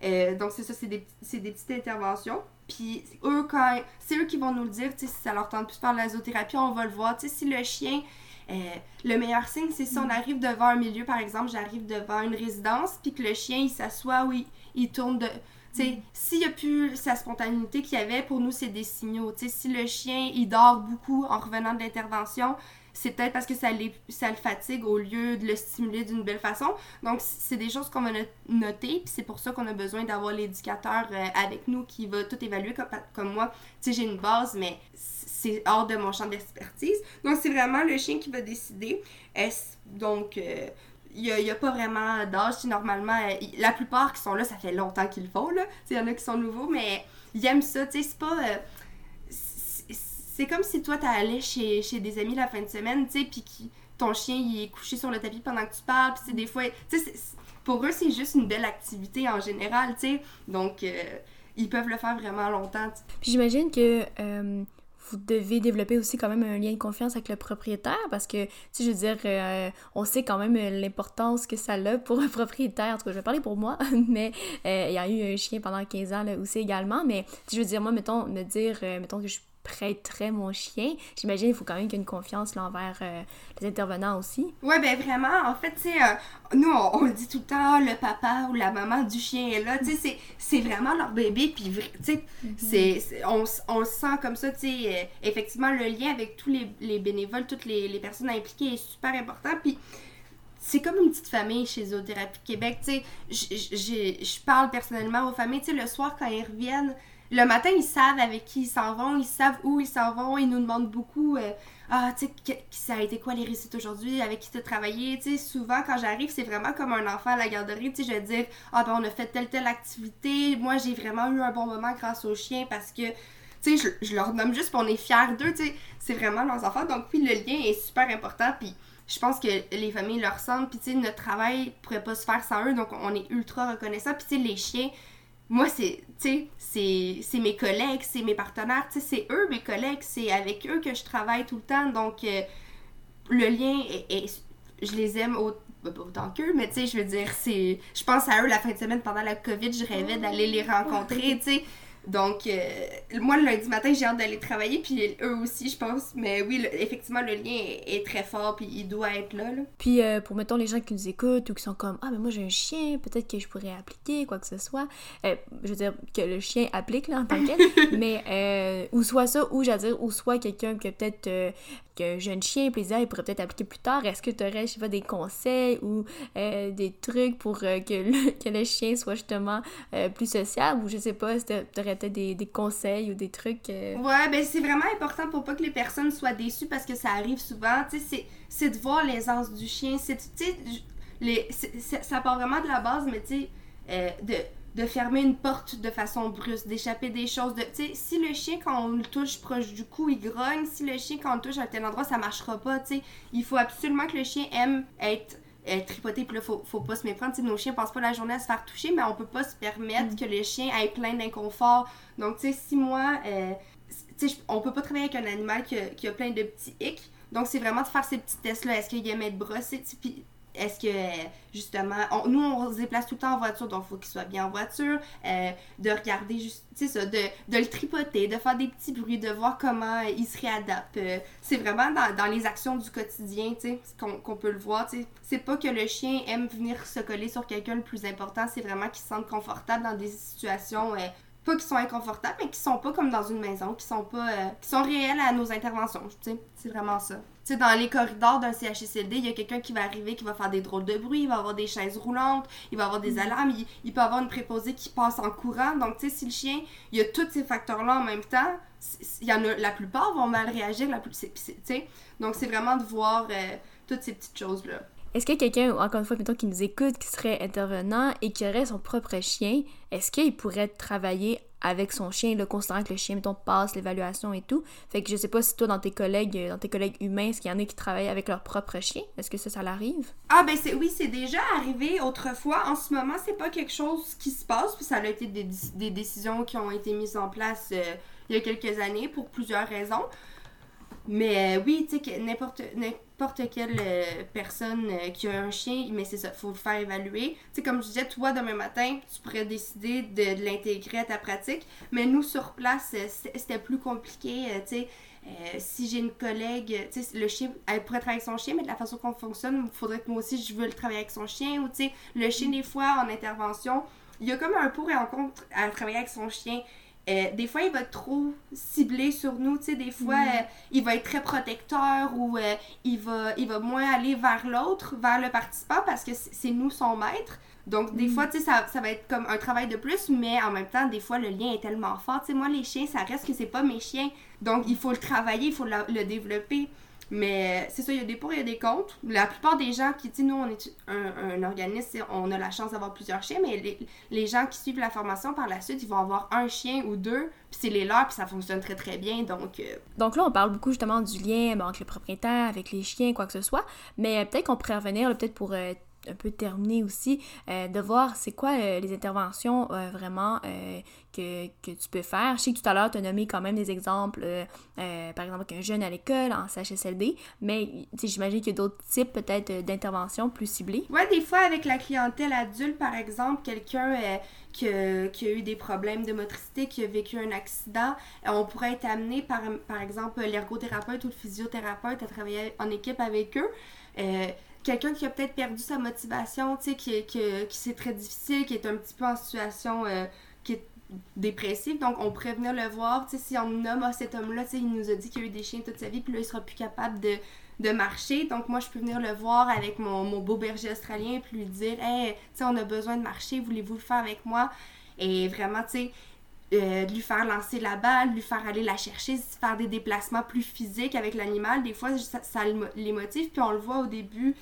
[SPEAKER 2] Euh, donc, c'est ça, c'est des, des, petites interventions. Puis, eux, quand c'est eux qui vont nous le dire, si ça leur tente plus de faire de la zoothérapie, on va le voir. sais si le chien, euh, le meilleur signe, c'est si on arrive devant un milieu, par exemple, j'arrive devant une résidence, puis que le chien, il s'assoit ou il, il tourne de s'il n'y a plus sa spontanéité qu'il y avait, pour nous, c'est des signaux. Si le chien, il dort beaucoup en revenant de l'intervention, c'est peut-être parce que ça, le fatigue au lieu de le stimuler d'une belle façon. Donc, c'est des choses qu'on va noter, puis c'est pour ça qu'on a besoin d'avoir l'éducateur euh, avec nous qui va tout évaluer comme, moi. J'ai une base, mais c'est hors de mon champ d'expertise. Donc, c'est vraiment le chien qui va décider. Est donc, euh, il n'y a, pas vraiment d'âge. Normalement, euh, la plupart qui sont là, ça fait longtemps qu'ils le font. Il y en a qui sont nouveaux, mais ils aiment ça. C'est pas. Euh, c'est comme si toi, t'allais chez, chez des amis la fin de semaine, tu sais, puis ton chien, il est couché sur le tapis pendant que tu parles. Puis des fois, tu sais, pour eux, c'est juste une belle activité en général, tu sais. Donc, euh, ils peuvent le faire vraiment longtemps.
[SPEAKER 1] Puis j'imagine que vous devez développer aussi quand même un lien de confiance avec le propriétaire parce que, sais, je veux dire, euh, on sait quand même l'importance que ça a pour un propriétaire. En tout cas, je vais parler pour moi, mais euh, il y a eu un chien pendant 15 ans là aussi également. Mais, je veux dire, moi, mettons, me dire, euh, mettons que je prêterais mon chien. J'imagine qu'il faut quand même qu'il y ait une confiance là, envers euh, les intervenants aussi.
[SPEAKER 2] Ouais, ben vraiment, en fait, tu sais, euh, nous, on, le dit tout le temps, le papa ou la maman du chien est là, tu sais, c'est vraiment leur bébé, puis, tu sais, c'est on, on, le sent comme ça, tu sais, euh, effectivement, le lien avec tous les, les bénévoles, toutes les, les, personnes impliquées est super important, puis c'est comme une petite famille chez Zoothérapie Québec, tu sais, je parle personnellement aux familles, tu sais, le soir, quand ils reviennent, le matin, ils savent avec qui ils s'en vont, ils savent où ils s'en vont, ils nous demandent beaucoup euh, Ah, tu sais, ça a été quoi les récits aujourd'hui, avec qui tu as travaillé. Tu sais, souvent, quand j'arrive, c'est vraiment comme un enfant à la garderie. Tu sais, je vais dire Ah, ben, on a fait telle, telle activité. Moi, j'ai vraiment eu un bon moment grâce aux chiens parce que. Tu sais, je, leur nomme juste, qu'on est fiers d'eux, tu sais, c'est vraiment leurs enfants. Donc, puis le lien est super important, puis je pense que les familles leur ressentent, puis tu sais, notre travail pourrait pas se faire sans eux, donc on est ultra reconnaissant. Puis tu sais, les chiens, moi, c'est, c'est mes collègues, c'est mes partenaires, c'est eux mes collègues, c'est avec eux que je travaille tout le temps. Donc, euh, le lien est, Je les aime autant qu'eux, mais tu sais, je veux dire, c'est. Je pense à eux la fin de semaine pendant la COVID, je rêvais d'aller les rencontrer, tu sais. Donc, euh, moi, le lundi matin, j'ai hâte d'aller travailler, puis eux aussi, je pense. Mais oui, effectivement, le lien est, très fort, puis il doit être là.
[SPEAKER 1] Puis, euh, pour, mettons, les gens qui nous écoutent ou qui sont comme Ah, mais moi, j'ai un chien, peut-être que je pourrais appliquer, quoi que ce soit. Euh, je veux dire, que le chien applique, là, en tant que mais, ou soit ça, ou, j'allais dire, ou soit quelqu'un qui a peut-être que jeune chien, plaisir, il pourrait peut-être appliquer plus tard. Est-ce que tu aurais, je sais pas, des conseils ou des trucs pour que, le, que le chien soit justement plus sociable? Ou je sais pas, tu aurais peut-être des, des, conseils ou des trucs. Euh.
[SPEAKER 2] Ouais, ben c'est vraiment important pour pas que les personnes soient déçues parce que ça arrive souvent. Tu sais, c'est de voir l'aisance du chien. C'est, tu sais, ça part vraiment de la base, mais tu sais, euh, de de fermer une porte de façon brusque, d'échapper des choses. De, tu sais, si le chien, quand on le touche proche du cou, il grogne. Si le chien, quand on le touche à tel endroit, ça marchera pas. Tu sais, il faut absolument que le chien aime être euh, tripoter, puis là, faut, faut pas se méprendre. nos chiens passent pas la journée à se faire toucher, mais on peut pas se permettre mm. que le chien ait plein d'inconfort. Donc, tu sais, si moi, euh, tu sais, on peut pas travailler avec un animal qui a, qui a plein de petits hicks. Donc, c'est vraiment de faire ces petits tests-là. Est-ce qu'il aime être brossé? Puis, est-ce que, justement, nous, on se déplace tout le temps en voiture, donc il faut qu'il soit bien en voiture, euh, de regarder, juste, tu sais ça, de, le tripoter, de faire des petits bruits, de voir comment il se réadapte. Euh, c'est vraiment dans, les actions du quotidien, tu sais, qu'on peut le voir. C'est pas que le chien aime venir se coller sur quelqu'un le plus important, c'est vraiment qu'il se sente confortable dans des situations... Euh, pas qui sont inconfortables, mais qui sont pas comme dans une maison, qui sont pas qui sont réels à nos interventions, tu sais. C'est vraiment ça. Sais, dans les corridors d'un CHSLD, il y a quelqu'un qui va arriver, qui va faire des drôles de bruit, il va avoir des chaises roulantes, il va avoir des mm. alarmes, il, peut avoir une préposée qui passe en courant. Donc, tu sais, si le chien, il y a tous ces facteurs-là en même temps, il y en a, la plupart vont mal réagir, la plus, tu sais. Donc, c'est vraiment de voir euh, toutes ces petites choses-là.
[SPEAKER 1] Est-ce que quelqu'un, encore une fois, mettons, qui nous écoute, qui serait intervenant et qui aurait son propre chien, est-ce qu'il pourrait travailler avec son chien, le considérant que le chien, mettons, passe l'évaluation et tout. Fait que je sais pas si toi, dans tes collègues, dans tes collègues humains, est-ce qu'il y en a qui travaillent avec leur propre chien? Est-ce que ça, ça l'arrive?
[SPEAKER 2] Ah, ben c'est, oui, c'est déjà arrivé autrefois. En ce moment, c'est pas quelque chose qui se passe, puis ça a été des, des décisions qui ont été mises en place euh, il y a quelques années pour plusieurs raisons. Mais euh, oui, tu sais, n'importe n'importe quelle euh, personne euh, qui a un chien, mais c'est ça, faut le faire évaluer. Tu sais, comme je disais, toi, demain matin, tu pourrais décider de, l'intégrer à ta pratique, mais nous, sur place, c'était plus compliqué, tu sais. si j'ai une collègue, tu sais, le chien, elle pourrait travailler avec son chien, mais de la façon qu'on fonctionne, il faudrait que moi aussi je veux le travailler avec son chien. Ou, tu sais, le chien, des fois, en intervention, il y a comme un pour et un contre à travailler avec son chien. Euh, des fois, il va être trop ciblé sur nous, tu sais, des fois, mm. euh, il va être très protecteur ou euh, il, va, il va moins aller vers l'autre, vers le participant parce que c'est nous son maître. Donc, des mm. fois, tu sais, ça, ça, va être comme un travail de plus, mais en même temps, des fois, le lien est tellement fort. Tu sais, moi, les chiens, ça reste que c'est pas mes chiens. Donc, il faut le travailler, il faut le développer. Mais c'est ça, il y a des pour et des contre. La plupart des gens qui, tu nous, on est un, organisme, on a la chance d'avoir plusieurs chiens, mais les, gens qui suivent la formation par la suite, ils vont avoir un chien ou deux, puis c'est les leurs, puis ça fonctionne très très bien. Donc, euh,
[SPEAKER 1] donc là, on parle beaucoup justement du lien entre le propriétaire, avec les chiens, quoi que ce soit, mais peut-être qu'on pourrait revenir, peut-être pour. Euh, un peu terminer aussi, de voir c'est quoi les interventions vraiment que, que, tu peux faire. Je sais que tout à l'heure, tu as nommé quand même des exemples, par exemple, qu'un jeune à l'école en CHSLD, mais j'imagine qu'il y a d'autres types peut-être d'interventions plus ciblées.
[SPEAKER 2] Ouais, des fois avec la clientèle adulte, par exemple, quelqu'un qui, qui, a eu des problèmes de motricité, qui a vécu un accident, on pourrait être amené par, par exemple, l'ergothérapeute ou le physiothérapeute à travailler en équipe avec eux. Quelqu'un qui a peut-être perdu sa motivation, tu sais, qui, qui, c'est très difficile, qui est un petit peu en situation euh, qui est dépressive, donc on pourrait venir le voir, tu sais, si on nomme à cet homme-là, tu sais, il nous a dit qu'il a eu des chiens toute sa vie, puis là, il sera plus capable de, de marcher, donc moi, je peux venir le voir avec mon, mon beau berger australien, puis lui dire, hey, tu sais, on a besoin de marcher, voulez-vous le faire avec moi? Et vraiment, tu sais, euh, de lui faire lancer la balle, lui faire aller la chercher, faire des déplacements plus physiques avec l'animal. Des fois, ça, ça, les motive, puis on le voit au début,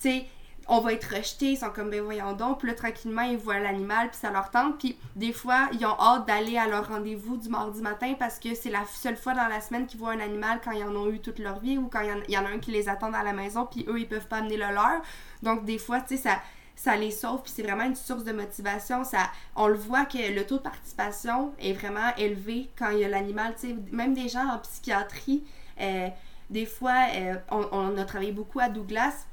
[SPEAKER 2] tu sais, on va être rejeté, ils sont comme ben voyons donc, puis là tranquillement ils voient l'animal puis ça leur tente, puis des fois ils ont hâte d'aller à leur rendez-vous du mardi matin parce que c'est la seule fois dans la semaine qu'ils voient un animal quand ils en ont eu toute leur vie ou quand il y, en, a un qui les attend à la maison puis eux ils peuvent pas amener le leur. Donc des fois tu sais ça ça les sauve, puis c'est vraiment une source de motivation. Ça, on le voit que le taux de participation est vraiment élevé quand il y a l'animal. Même des gens en psychiatrie, euh, des fois, euh, on, a travaillé beaucoup à Douglas,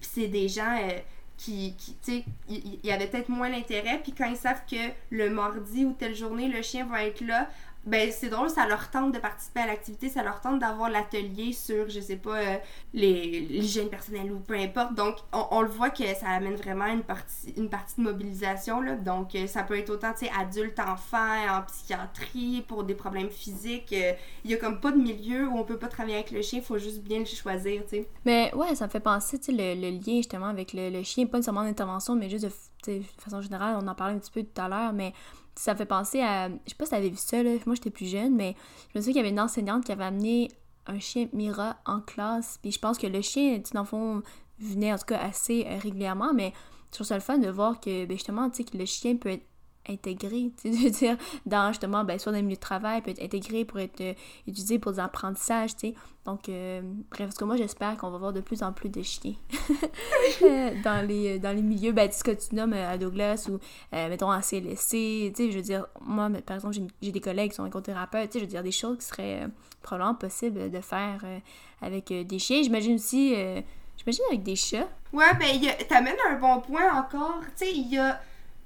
[SPEAKER 2] puis c'est des gens euh, qui, qui tu sais, il y, avait peut-être moins l'intérêt, puis quand ils savent que le mardi ou telle journée, le chien va être là, ben c'est drôle, ça leur tente de participer à l'activité, ça leur tente d'avoir l'atelier sur, je sais pas, euh, les l'hygiène personnelle ou peu importe. Donc, on, le voit que ça amène vraiment une partie, une partie de mobilisation, là. Donc, euh, ça peut être autant, tu sais, adulte, enfant, en psychiatrie, pour des problèmes physiques. Euh, il y a comme pas de milieu où on peut pas travailler avec le chien, faut juste bien le choisir, tu sais.
[SPEAKER 1] Mais ouais, ça me fait penser, tu sais, le, le, lien justement avec le, le chien, pas seulement d'intervention, mais juste de, de façon générale, on en parlait un petit peu tout à l'heure, mais ça fait penser à. Je sais pas si t'avais vu ça, là. Moi, j'étais plus jeune, mais je me souviens qu'il y avait une enseignante qui avait amené un chien Mira en classe. Puis je pense que le chien, tu dans le venait en tout cas assez euh, régulièrement, mais je trouve ça le fun de voir que, ben, justement, tu sais, que le chien peut être intégré, tu sais, dire, dans justement, ben, soit dans le milieu de travail, peut être intégré pour être euh, utilisé pour des apprentissages, tu sais. Donc, euh, bref, parce que moi, j'espère qu'on va voir de plus en plus de chiens euh, dans, les, dans les milieux, ben, ce que tu nommes à Douglas ou, mettons, en CLSC, tu sais, je veux dire, moi, par exemple, j'ai des collègues qui sont écothérapeutes, tu sais, je veux dire, des choses qui seraient probablement possibles de faire avec des chiens. J'imagine aussi, j'imagine avec des chats.
[SPEAKER 2] Ouais, ben, t'amènes un bon point encore, tu sais, il y a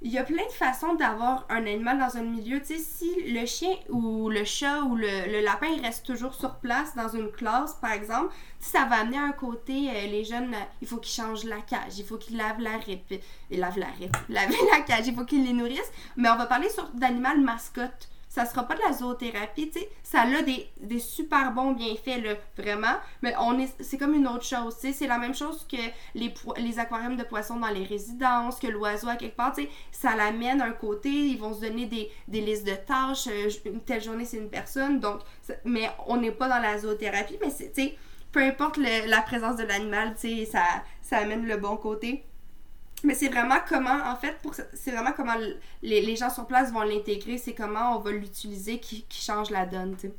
[SPEAKER 2] il y a plein de façons d'avoir un animal dans un milieu. Tu sais, si le chien ou le chat ou le, lapin reste toujours sur place dans une classe, par exemple, ça va amener un côté, euh, les jeunes, il faut qu'ils changent la cage, il faut qu'ils lavent la rip, ils lavent la rip, laver la cage, il faut qu'ils les nourrissent. Mais on va parler d'animal mascotte ça sera pas de la zoothérapie, tu sais. Ça a des, des super bons bienfaits, là, vraiment. Mais on est, c'est comme une autre chose, tu. C'est la même chose que les, les aquariums de poissons dans les résidences, que l'oiseau à quelque part, tu sais. Ça l'amène un côté, ils vont se donner des, listes de tâches. Euh, une telle journée, c'est une personne. Donc, mais on n'est pas dans la zoothérapie, mais tu sais, peu importe la présence de l'animal, tu sais, ça, ça amène le bon côté. Mais c'est vraiment comment, en fait, pour c'est vraiment comment les, les, gens sur place vont l'intégrer, c'est comment on va l'utiliser qui, qui, change la donne, tu sais.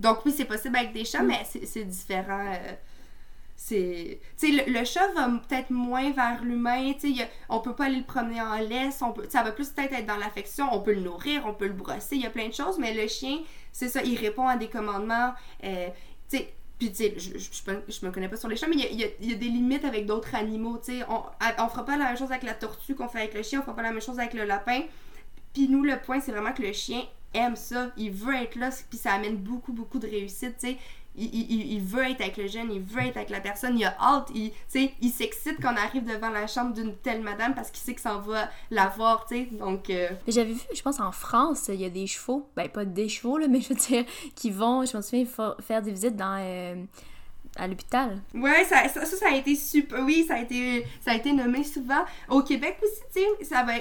[SPEAKER 2] Donc oui, c'est possible avec des chats, mm. mais c'est différent. Euh, c'est tu sais le, chat va peut-être moins vers l'humain tu sais on peut pas aller le promener en laisse on peut ça va plus peut-être être dans l'affection on peut le nourrir on peut le brosser il y a plein de choses mais le chien c'est ça il répond à des commandements euh, tu sais puis, tu sais, je, je, me connais pas sur les chats, mais il y a, y a, des limites avec d'autres animaux, tu sais. On, on fera pas la même chose avec la tortue qu'on fait avec le chien, on fera pas la même chose avec le lapin. Puis nous, le point, c'est vraiment que le chien aime ça, il veut être là, puis ça amène beaucoup, beaucoup de réussite, tu sais il, veut être avec le jeune, il veut être avec la personne, il a hâte, il, il s'excite quand on arrive devant la chambre d'une telle madame parce qu'il sait que ça va la voir, tu sais, donc... Euh,
[SPEAKER 1] j'avais vu, je pense en France, il y a des chevaux, ben pas des chevaux, là, mais je veux dire, qui vont, je me souviens, faire des visites dans... Euh, à l'hôpital.
[SPEAKER 2] Ouais, ça, ça, ça, a été super. Oui, ça a été, ça a été nommé souvent. Au Québec aussi, tu sais, ça va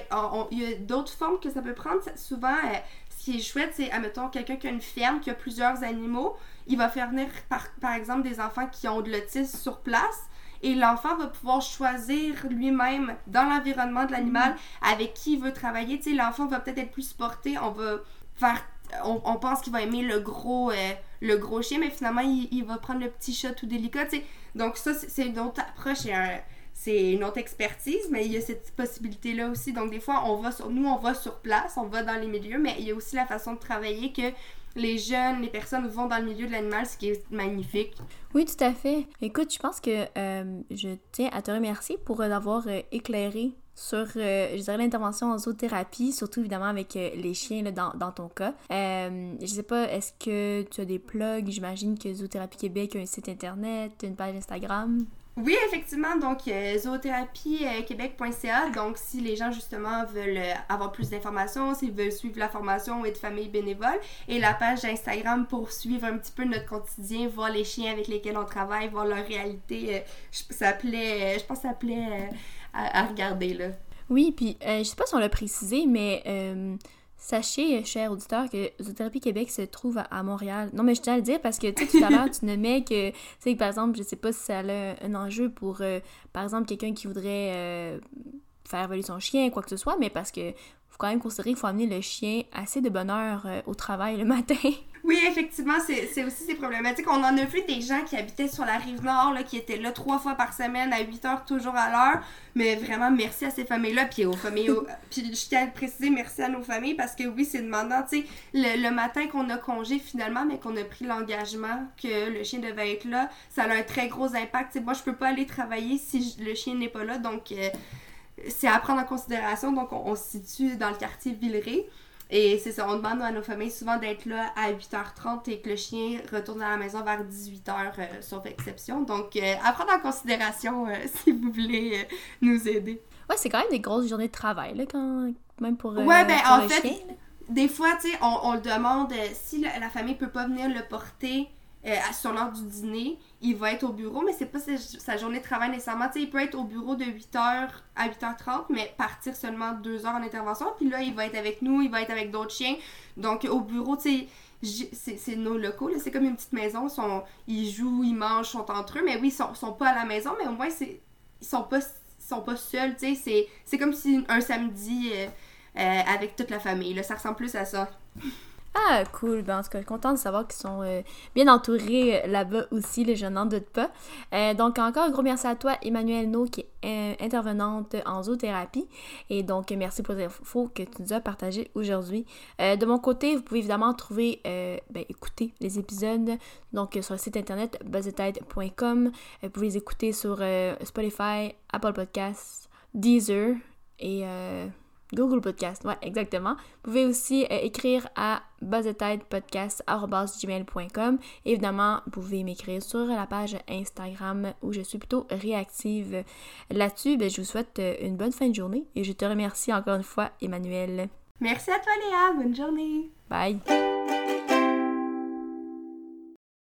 [SPEAKER 2] Il y a d'autres formes que ça peut prendre. Souvent, euh, ce qui est chouette, c'est, admettons, quelqu'un qui a une ferme, qui a plusieurs animaux il va faire venir par, par exemple des enfants qui ont de l'autisme sur place et l'enfant va pouvoir choisir lui-même dans l'environnement de l'animal mhm. avec qui il veut travailler. Tu sais, l'enfant va peut-être être plus sporté, on va faire on, pense qu'il va aimer le gros euh, le gros chien mais finalement il, va prendre le petit chat tout délicat, tu sais. Donc ça c'est une autre approche et c'est une autre expertise, mais il y a cette possibilité-là aussi. Donc, des fois, on va sur, nous, on va sur place, on va dans les milieux, mais il y a aussi la façon de travailler que les jeunes, les personnes vont dans le milieu de l'animal, ce qui est magnifique.
[SPEAKER 1] Oui, tout à fait. Écoute, je pense que euh, je tiens à te remercier pour l'avoir euh, éclairé sur, euh, je dirais, l'intervention en zoothérapie, surtout évidemment avec les chiens dans, ton cas. je sais pas, est-ce que tu as des plugs? J'imagine que Zoothérapie Québec a un site internet, une page Instagram.
[SPEAKER 2] Oui, effectivement, donc euh, Donc, si les gens justement veulent euh, avoir plus d'informations, s'ils veulent suivre la formation ou être famille bénévole, et la page Instagram pour suivre un petit peu notre quotidien, voir les chiens avec lesquels on travaille, voir leur réalité, euh, ça plaît, je pense que ça plaît à, à, regarder là.
[SPEAKER 1] Oui, puis je sais pas si on l'a précisé, mais Sachez, chers auditeurs, que Zoothérapie Québec se trouve à, Montréal. Non, mais je tiens à le dire parce que tu tout à l'heure, tu nommais que, tu sais, par exemple, je sais pas si ça a un enjeu pour, euh, par exemple, quelqu'un qui voudrait euh, faire voler son chien, quoi que ce soit, mais parce que quand même considérer qu'il faut amener le chien assez de bonne euh, au travail le matin.
[SPEAKER 2] Oui, effectivement, c'est aussi ces problématiques. On en a vu des gens qui habitaient sur la rive nord, qui étaient là trois fois par semaine, à 8 heures, toujours à l'heure. Mais vraiment, merci à ces familles-là, puis aux familles. puis je tiens à préciser merci à nos familles parce que oui, c'est demandant. Tu sais, le, matin qu'on a congé finalement, mais qu'on a pris l'engagement que le chien devait être là, ça a un très gros impact. moi, je peux pas aller travailler si le chien n'est pas là. Donc, euh, c'est à prendre en considération. Donc, on, on se situe dans le quartier Villeray. Et c'est ça, on demande à nos familles souvent d'être là à 8h30 et que le chien retourne à la maison vers 18h, euh, sauf exception. Donc, euh, à prendre en considération euh, si vous voulez nous aider.
[SPEAKER 1] Ouais, c'est quand même des grosses journées de travail, là, quand, même pour.
[SPEAKER 2] ouais, ben en fait, des fois, tu sais, on, le demande si la, la, famille peut pas venir le porter euh, sur l'heure du dîner, il va être au bureau, mais c'est pas sa, journée de travail nécessairement. il peut être au bureau de 8h à 8h30, mais partir seulement 2 heures en intervention. Puis là, il va être avec nous, il va être avec d'autres chiens. Donc, au bureau, tu c'est nos locaux, c'est comme une petite maison. Ils jouent, ils mangent, sont entre eux, mais oui, ils sont, sont pas à la maison, mais au moins, ils sont pas, sont pas seuls. C'est comme si un samedi euh, euh, avec toute la famille. Ça ressemble plus à ça.
[SPEAKER 1] Ah, cool. Ben, en tout cas, content de savoir qu'ils sont euh, bien entourés euh, là-bas aussi, les je n'en doute pas. Euh, donc, encore un gros merci à toi, Emmanuel No, qui est intervenante en zoothérapie. Et donc, merci pour les infos que tu nous as partagées aujourd'hui. de mon côté, vous pouvez évidemment trouver, ben, écouter les épisodes donc sur le site internet buzzetide.com. Vous pouvez les écouter sur Spotify, Apple Podcasts, Deezer et Google Podcast, ouais, exactement. Vous pouvez aussi euh, écrire à gmail.com Évidemment, vous pouvez m'écrire sur la page Instagram où je suis plutôt réactive là-dessus. Ben, je vous souhaite euh, une bonne fin de journée et je te remercie encore une fois, Emmanuel.
[SPEAKER 2] Merci à toi, Léa. Bonne journée.
[SPEAKER 1] Bye.